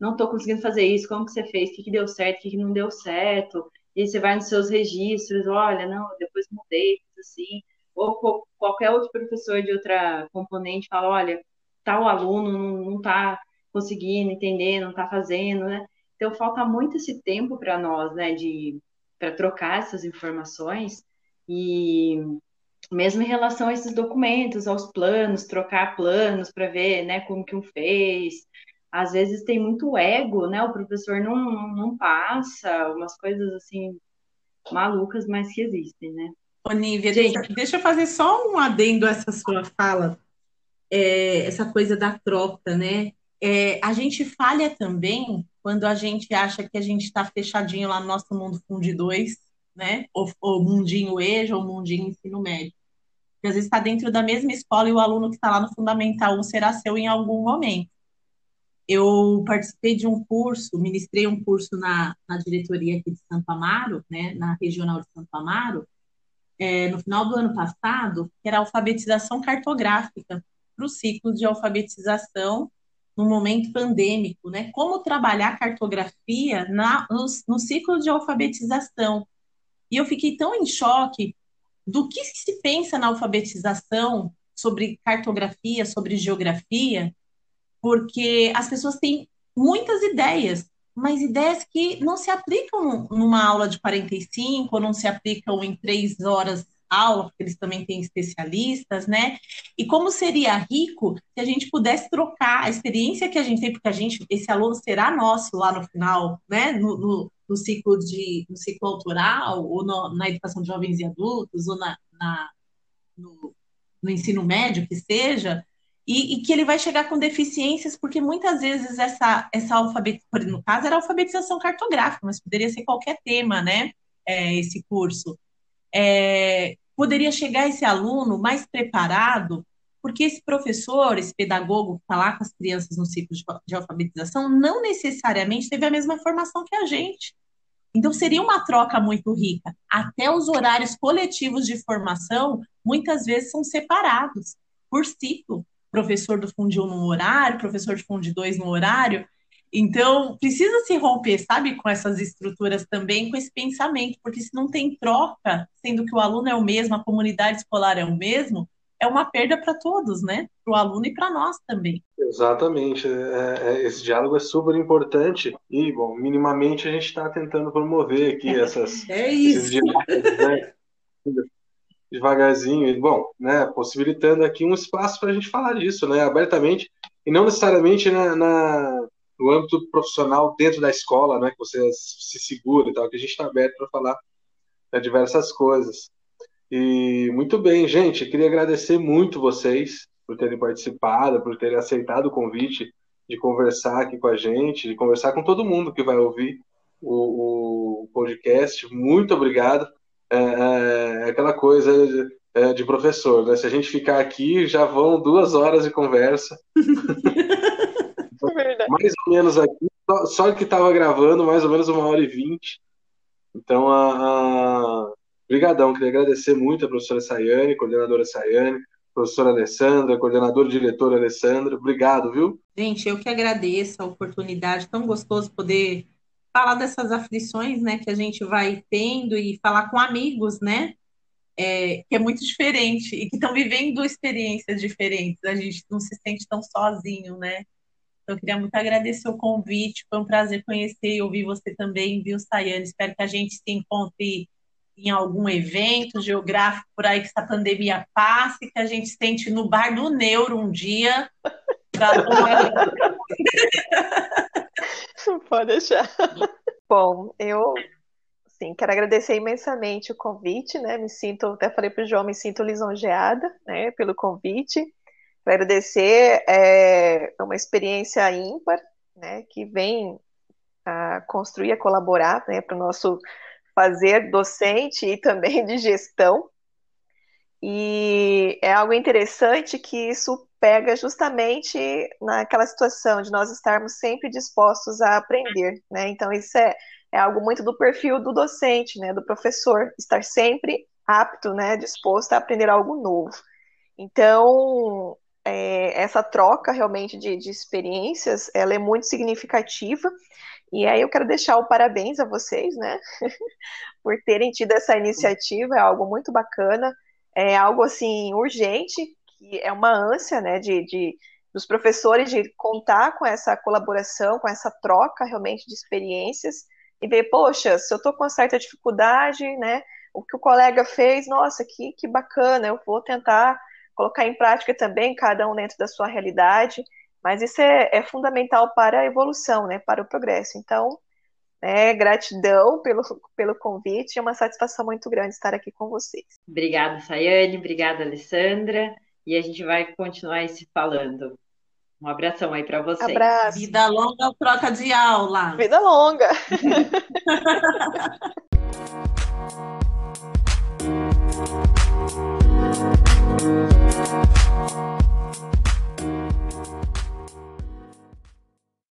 não estou conseguindo fazer isso, como que você fez, o que, que deu certo, o que, que não deu certo, e você vai nos seus registros, olha, não, depois mudei, assim, ou qualquer outro professor de outra componente fala, olha, tal aluno não está conseguindo entender, não está fazendo, né? Então falta muito esse tempo para nós, né, de para trocar essas informações e mesmo em relação a esses documentos, aos planos, trocar planos para ver, né, como que um fez. Às vezes tem muito ego, né? O professor não, não passa, umas coisas assim malucas, mas que existem, né? Onívia, deixa, deixa eu fazer só um adendo a essa sua fala, é, essa coisa da troca, né? É, a gente falha também quando a gente acha que a gente está fechadinho lá no nosso mundo Fundi 2, né? Ou, ou mundinho EJA ou mundinho ensino médio. Porque às vezes está dentro da mesma escola e o aluno que está lá no Fundamental 1 será seu em algum momento. Eu participei de um curso, ministrei um curso na, na diretoria aqui de Santo Amaro, né, na regional de Santo Amaro, é, no final do ano passado, que era alfabetização cartográfica para o ciclo de alfabetização no momento pandêmico, né? Como trabalhar cartografia na, no, no ciclo de alfabetização. E eu fiquei tão em choque do que se pensa na alfabetização sobre cartografia, sobre geografia, porque as pessoas têm muitas ideias, mas ideias que não se aplicam numa aula de 45, ou não se aplicam em três horas aula, porque eles também têm especialistas, né? E como seria rico se a gente pudesse trocar a experiência que a gente tem, porque a gente, esse aluno será nosso lá no final, né? No, no, no ciclo de no ciclo autoral, ou no, na educação de jovens e adultos, ou na, na no, no ensino médio que seja, e, e, que ele vai chegar com deficiências, porque muitas vezes essa, essa alfabetização, no caso era alfabetização cartográfica, mas poderia ser qualquer tema, né? É, esse curso. É, poderia chegar esse aluno mais preparado, porque esse professor, esse pedagogo que está lá com as crianças no ciclo de, de alfabetização, não necessariamente teve a mesma formação que a gente. Então, seria uma troca muito rica. Até os horários coletivos de formação, muitas vezes, são separados por ciclo professor do Fundi 1 num horário, professor de Fundi 2 no horário. Então, precisa se romper, sabe, com essas estruturas também, com esse pensamento, porque se não tem troca, sendo que o aluno é o mesmo, a comunidade escolar é o mesmo, é uma perda para todos, né? Para o aluno e para nós também. Exatamente. É, é, esse diálogo é super importante e, bom, minimamente a gente está tentando promover aqui <laughs> essas, é isso. esses diálogos, né? <laughs> devagarzinho, bom, né, possibilitando aqui um espaço para a gente falar disso, né, abertamente, e não necessariamente na, na, no âmbito profissional dentro da escola, né, que você se segura e tal, que a gente está aberto para falar né, diversas coisas. E muito bem, gente, queria agradecer muito vocês por terem participado, por terem aceitado o convite de conversar aqui com a gente, de conversar com todo mundo que vai ouvir o, o podcast. Muito obrigado é, é, aquela coisa de, é, de, professor, né? Se a gente ficar aqui, já vão duas horas de conversa. <laughs> É mais ou menos aqui, só, só que estava gravando, mais ou menos uma hora e vinte. Então, a, a... Obrigadão, queria agradecer muito a professora Sayane, coordenadora Sayane, professora Alessandra, coordenadora e diretora Alessandra. Obrigado, viu? Gente, eu que agradeço a oportunidade, tão gostoso poder falar dessas aflições, né, que a gente vai tendo e falar com amigos, né, é, que é muito diferente e que estão vivendo experiências diferentes. A gente não se sente tão sozinho, né? Então, eu queria muito agradecer o convite. Foi um prazer conhecer e ouvir você também, viu, Sayane? Espero que a gente se encontre em algum evento geográfico por aí que essa pandemia passe, que a gente sente no bar do Neuro um dia. <laughs> Pode deixar. Bom, eu sim, quero agradecer imensamente o convite, né? Me sinto, até falei para o João, me sinto lisonjeada, né, pelo convite. Agradecer é uma experiência ímpar, né, que vem a construir, a colaborar né, para o nosso fazer docente e também de gestão. E é algo interessante que isso pega justamente naquela situação de nós estarmos sempre dispostos a aprender, né? Então isso é, é algo muito do perfil do docente, né, do professor, estar sempre apto, né, disposto a aprender algo novo. Então, é, essa troca realmente de, de experiências, ela é muito significativa, e aí eu quero deixar o parabéns a vocês, né, <laughs> por terem tido essa iniciativa, é algo muito bacana, é algo, assim, urgente, que é uma ânsia, né, de, de dos professores de contar com essa colaboração, com essa troca realmente de experiências, e ver, poxa, se eu estou com certa dificuldade, né, o que o colega fez, nossa, que, que bacana, eu vou tentar colocar em prática também, cada um dentro da sua realidade, mas isso é, é fundamental para a evolução, né, para o progresso. Então, né, gratidão pelo, pelo convite, é uma satisfação muito grande estar aqui com vocês. Obrigada, Sayane, obrigada, Alessandra, e a gente vai continuar se falando. Um abração aí para vocês. Abraço. Vida longa, troca de aula. Vida longa. <laughs>